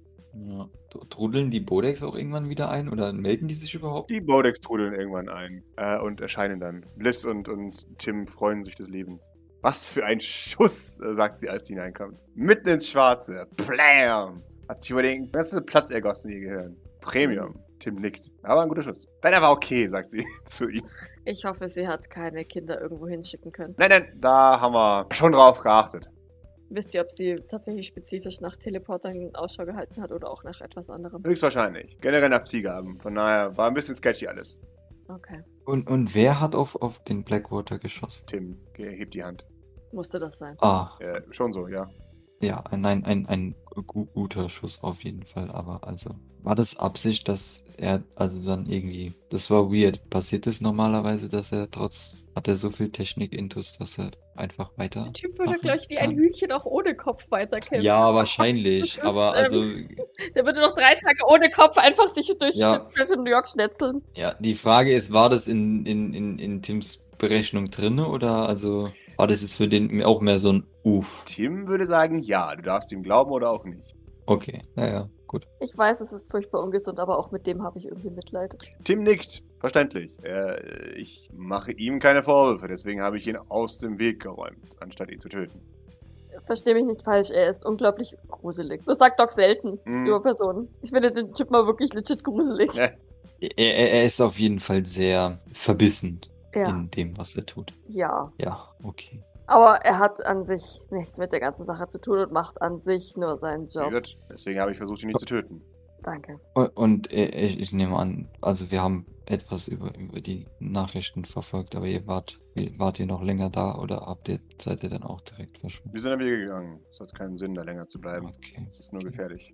Ja. Trudeln die Bodex auch irgendwann wieder ein oder melden die sich überhaupt? Die Bodex trudeln irgendwann ein äh, und erscheinen dann. Bliss und, und Tim freuen sich des Lebens. Was für ein Schuss, äh, sagt sie, als sie hineinkommt. Mitten ins Schwarze. Plam! Hat sich über den ganzen Platz ergossen, ihr Gehirn. Premium. Tim nickt. Aber ein guter Schuss. Deiner war okay, sagt sie zu ihm. Ich hoffe, sie hat keine Kinder irgendwo hinschicken können. Nein, nein, da haben wir schon drauf geachtet. Wisst ihr, ob sie tatsächlich spezifisch nach Teleportern Ausschau gehalten hat oder auch nach etwas anderem? Höchstwahrscheinlich. Generell nach Zielgaben. Von daher war ein bisschen sketchy alles. Okay. Und, und wer hat auf, auf den Blackwater geschossen? Tim, hebt die Hand. Musste das sein. Ah, Äh, schon so, ja. ja, nein, ein, ein gu guter Schuss auf jeden Fall. Aber also, war das Absicht, dass er, also dann irgendwie, das war weird. Passiert es normalerweise, dass er trotz, hat er so viel Technik-Intus, dass er einfach weiter. Der Typ würde gleich wie ein? Hühnchen auch ohne Kopf weiterkämpfen. Ja, wahrscheinlich. Ist, aber also, Der würde noch drei Tage ohne Kopf einfach sich durch Ja. New York schnetzeln. ja, die Frage ist, war das in, in, in, in Tims Berechnung drin oder also war das jetzt für den auch mehr so ein Uff? Tim würde sagen, ja, du darfst ihm glauben oder auch nicht. Okay, naja, gut. Ich weiß, es ist furchtbar ungesund, aber auch mit dem habe ich irgendwie Mitleid. Tim nickt. Verständlich. Äh, ich mache ihm keine Vorwürfe, deswegen habe ich ihn aus dem Weg geräumt, anstatt ihn zu töten. Versteh mich nicht falsch, er ist unglaublich gruselig. Das sagt Doc selten Mhm. über Personen. Ich finde den Typ mal wirklich legit gruselig. Ja. Er, er, er ist auf jeden Fall sehr verbissen Ja. in dem, was er tut. Ja. Ja, okay. Aber er hat an sich nichts mit der ganzen Sache zu tun und macht an sich nur seinen Job. wird? Deswegen habe ich versucht, ihn nicht zu töten. Danke. Und, und äh, ich, ich nehme an, also wir haben etwas über, über die Nachrichten verfolgt, aber ihr wart, ihr- wart ihr noch länger da oder habt ihr, seid ihr dann auch direkt verschwunden? Wir sind dann wieder gegangen. Es hat keinen Sinn, da länger zu bleiben. Okay. Es ist nur gefährlich.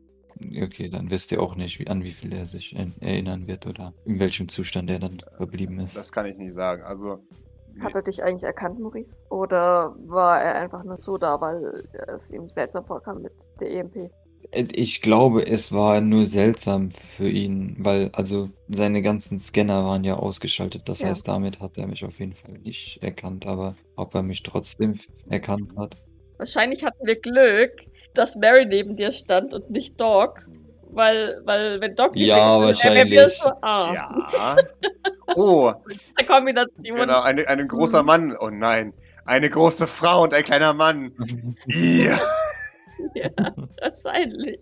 Okay, dann wisst ihr auch nicht, wie, an wie viel er sich er- erinnern wird oder in welchem Zustand er dann verblieben ist. Das kann ich nicht sagen. Also, Hat er dich eigentlich erkannt, Maurice? Oder war er einfach nur so da, weil es ihm seltsam vorkam mit der EMP? Ich glaube, es war nur seltsam für ihn, weil also seine ganzen Scanner waren ja ausgeschaltet. Das Ja. heißt, damit hat er mich auf jeden Fall nicht erkannt, aber ob er mich trotzdem erkannt hat. Wahrscheinlich hatten wir Glück, dass Mary neben dir stand und nicht Doc. Weil, weil wenn Doc nicht Ja, neben dir wäre, wahrscheinlich. so, ah, ja. Oh, eine Kombination. genau, eine, ein großer Mann. Oh nein. Eine große Frau und ein kleiner Mann. Ja. Ja, wahrscheinlich.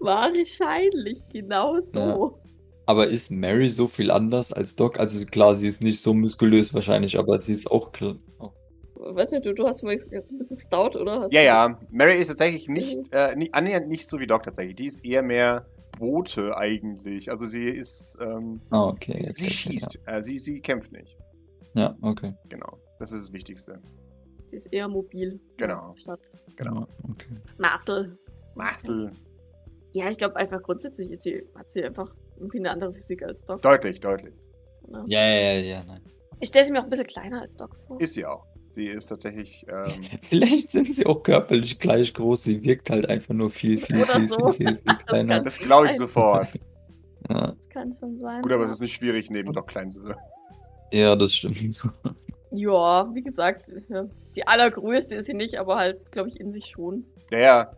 Wahrscheinlich, genau so. Aber ist Mary so viel anders als Doc? Also klar, sie ist nicht so muskulös wahrscheinlich, aber sie ist auch klar. Oh. Weißt du, du, du hast mal gesagt, du bist stout, oder? Hast Ja, du- ja. Mary ist tatsächlich nicht, äh, nicht annähernd nicht so wie Doc tatsächlich. Die ist eher mehr Bote eigentlich. Also sie ist, ähm, Ah, okay. sie, sie schießt. Äh, sie, sie kämpft nicht. Ja, ja okay. Genau. Das ist das Wichtigste. Die ist eher mobil. Genau. Statt Genau. Okay. Marcel. Marcel. Ja, ich glaube einfach grundsätzlich ist sie, hat sie einfach irgendwie eine andere Physik als Doc. Deutlich, deutlich. Ja, ja, ja, ja, nein. Ich stelle sie mir auch ein bisschen kleiner als Doc vor. Ist sie auch. Sie ist tatsächlich, ähm, Vielleicht sind sie auch körperlich gleich groß. Sie wirkt halt einfach nur viel, viel, Oder viel, so. viel, viel, viel kleiner. kann- das glaube ich sofort. Ja, Das kann schon sein. Gut, aber ja. es ist nicht schwierig, neben Doc klein zu sein. ja, das stimmt. Ja, wie gesagt, ja. Die allergrößte ist sie nicht, aber halt, glaube ich, in sich schon. Ja, ja.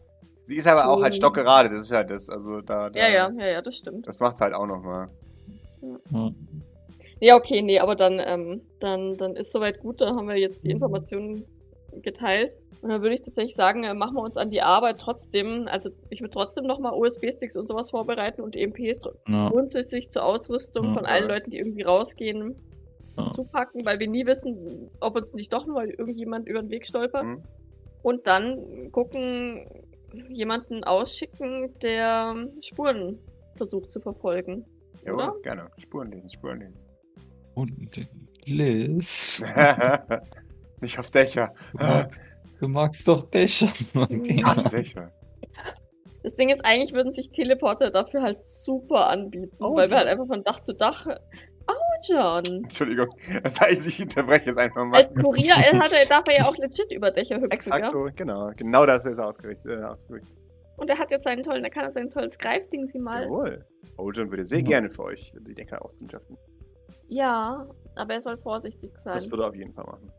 Sie ist aber auch halt Schon. stockgerade, das ist halt das. Also da, da Ja, ja, ja, ja, das stimmt. Das macht's halt auch nochmal. Ja. Ja, okay, nee, aber dann, ähm, dann, dann ist soweit gut, dann haben wir jetzt die Informationen geteilt. Und dann würde ich tatsächlich sagen, äh, machen wir uns an die Arbeit trotzdem. Also ich würde trotzdem nochmal USB-Sticks und sowas vorbereiten und EMPs Ja, grundsätzlich zur Ausrüstung Ja. von allen Leuten, die irgendwie rausgehen, ja. zupacken, weil wir nie wissen, ob uns nicht doch nur irgendjemand über den Weg stolpert. Mhm. Und dann gucken, jemanden ausschicken, der Spuren versucht zu verfolgen. Jawohl, Oder? gerne. Spuren lesen, Spuren lesen. Und Liz, Nicht auf Dächer. du, mag, du magst doch Dächer. Hasse Dächer. Das Ding ist, eigentlich würden sich Teleporter dafür halt super anbieten, Oh, weil wir halt einfach von Dach zu Dach. John. Entschuldigung, das heißt, ich unterbreche jetzt einfach mal. Als Kurier hat er, darf er ja auch legit über Dächer hüpfen. Exakt, Ja? so, genau. Genau das ist ausgerichtet. Äh, ausgerichtet. Und er hat jetzt seinen tollen, er kann sein tolles Greifding sie mal. Jawohl. Ojon würde sehr Ja. gerne für euch die Decker auskundschaften. Ja, aber er soll vorsichtig sein. Das würde er auf jeden Fall machen.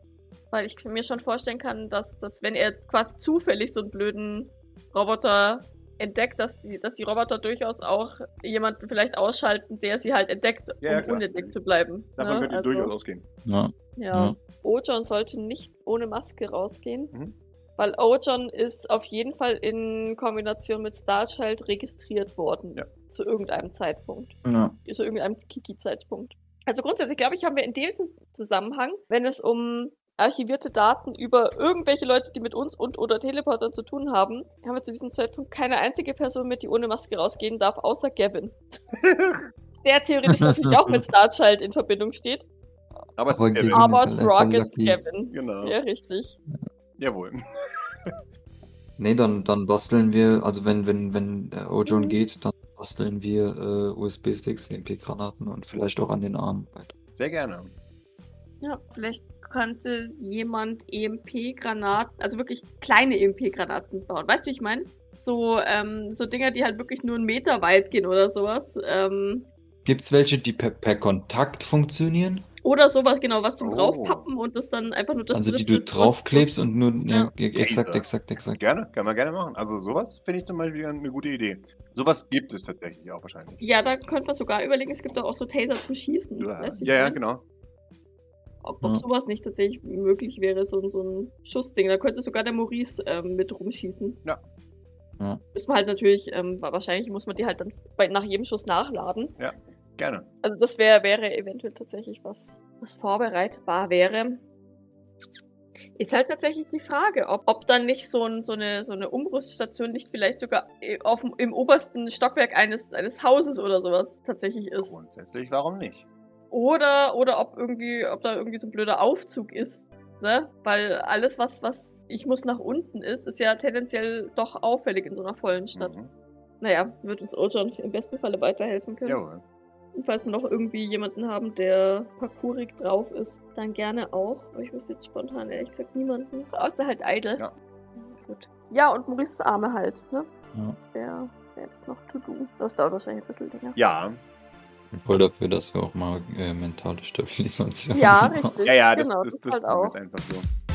Weil ich mir schon vorstellen kann, dass, dass wenn er quasi zufällig so einen blöden Roboter entdeckt, dass die, dass die Roboter durchaus auch jemanden vielleicht ausschalten, der sie halt entdeckt, Ja, ja, um klar. unentdeckt zu bleiben. Davon ne? könnte Also, durchaus ausgehen. Ja. Ja. Ja. Ojon sollte nicht ohne Maske rausgehen. Mhm. Weil Ojon ist auf jeden Fall in Kombination mit Starchild registriert worden. Ja. Zu irgendeinem Zeitpunkt. Ja. Zu irgendeinem Kiki-Zeitpunkt. Also grundsätzlich glaube ich, haben wir in diesem Zusammenhang, wenn es um archivierte Daten über irgendwelche Leute, die mit uns und oder Teleportern zu tun haben, haben wir zu diesem Zeitpunkt keine einzige Person mit, die ohne Maske rausgehen darf, außer Gavin. Der theoretisch natürlich auch mit Starchild in Verbindung steht. Aber es ist. Gavin Aber halt einfach ist lucky. Gavin. Genau. Ja, richtig. Jawohl. Nee, dann, dann basteln wir, also wenn, wenn, wenn äh, Ojon Mhm. geht, dann basteln wir äh, USB-Sticks, EMP-Granaten und vielleicht auch an den Armen. weiter. Sehr gerne. Ja, vielleicht könnte jemand EMP-Granaten, also wirklich kleine EMP-Granaten bauen. Weißt du, wie ich meine? So, ähm, so Dinger, die halt wirklich nur einen Meter weit gehen oder sowas. Ähm, Gibt's welche, die per, per Kontakt funktionieren? oder sowas, genau, was zum Oh. draufpappen und das dann einfach nur das also die du draufklebst was- und nur. Ja, Ja. exakt, Taser. exakt, exakt. Gerne, kann man gerne machen. Also sowas finde ich zum Beispiel eine gute Idee. Sowas gibt es tatsächlich auch wahrscheinlich. Ja, da könnte man sogar überlegen, es gibt doch auch so Taser zum Schießen. Ja, Weißt du, wie ja, ja, genau. Ob, ob Ja. sowas nicht tatsächlich möglich wäre, so, so ein Schussding. Da könnte sogar der Maurice ähm, mit rumschießen. Ja. Ja. Müssen wir halt natürlich, ähm, wahrscheinlich muss man die halt dann bei, nach jedem Schuss nachladen. Gerne. Also das wär, wäre eventuell tatsächlich was, was vorbereitbar wäre. Ist halt tatsächlich die Frage, ob, ob dann nicht so, ein, so, eine, so eine Umrüststation nicht vielleicht sogar äh, auf, dem- im obersten Stockwerk eines, eines Hauses oder sowas tatsächlich ist. Grundsätzlich, warum nicht? Oder, oder ob irgendwie, ob da irgendwie so ein blöder Aufzug ist. Ne? Weil alles, was, was ich muss nach unten ist, ist ja tendenziell doch auffällig in so einer vollen Stadt. Mhm. Naja, wird uns Ojon im besten Falle weiterhelfen können. Jawohl. Und falls wir noch irgendwie jemanden haben, der parkourig drauf ist, dann gerne auch. Aber ich wüsste jetzt spontan ehrlich gesagt niemanden. Außer halt Idle. Ja. Gut. Ja, und Maurices Arme halt, ne? Ja. Das wäre wär jetzt noch to do. Das dauert wahrscheinlich ein bisschen länger. Ja, Voll dafür, dass wir auch mal äh, mentale Stabilisation Ja, richtig. ja, ja, das, genau, das, das, das, halt machen wir auch. jetzt einfach so.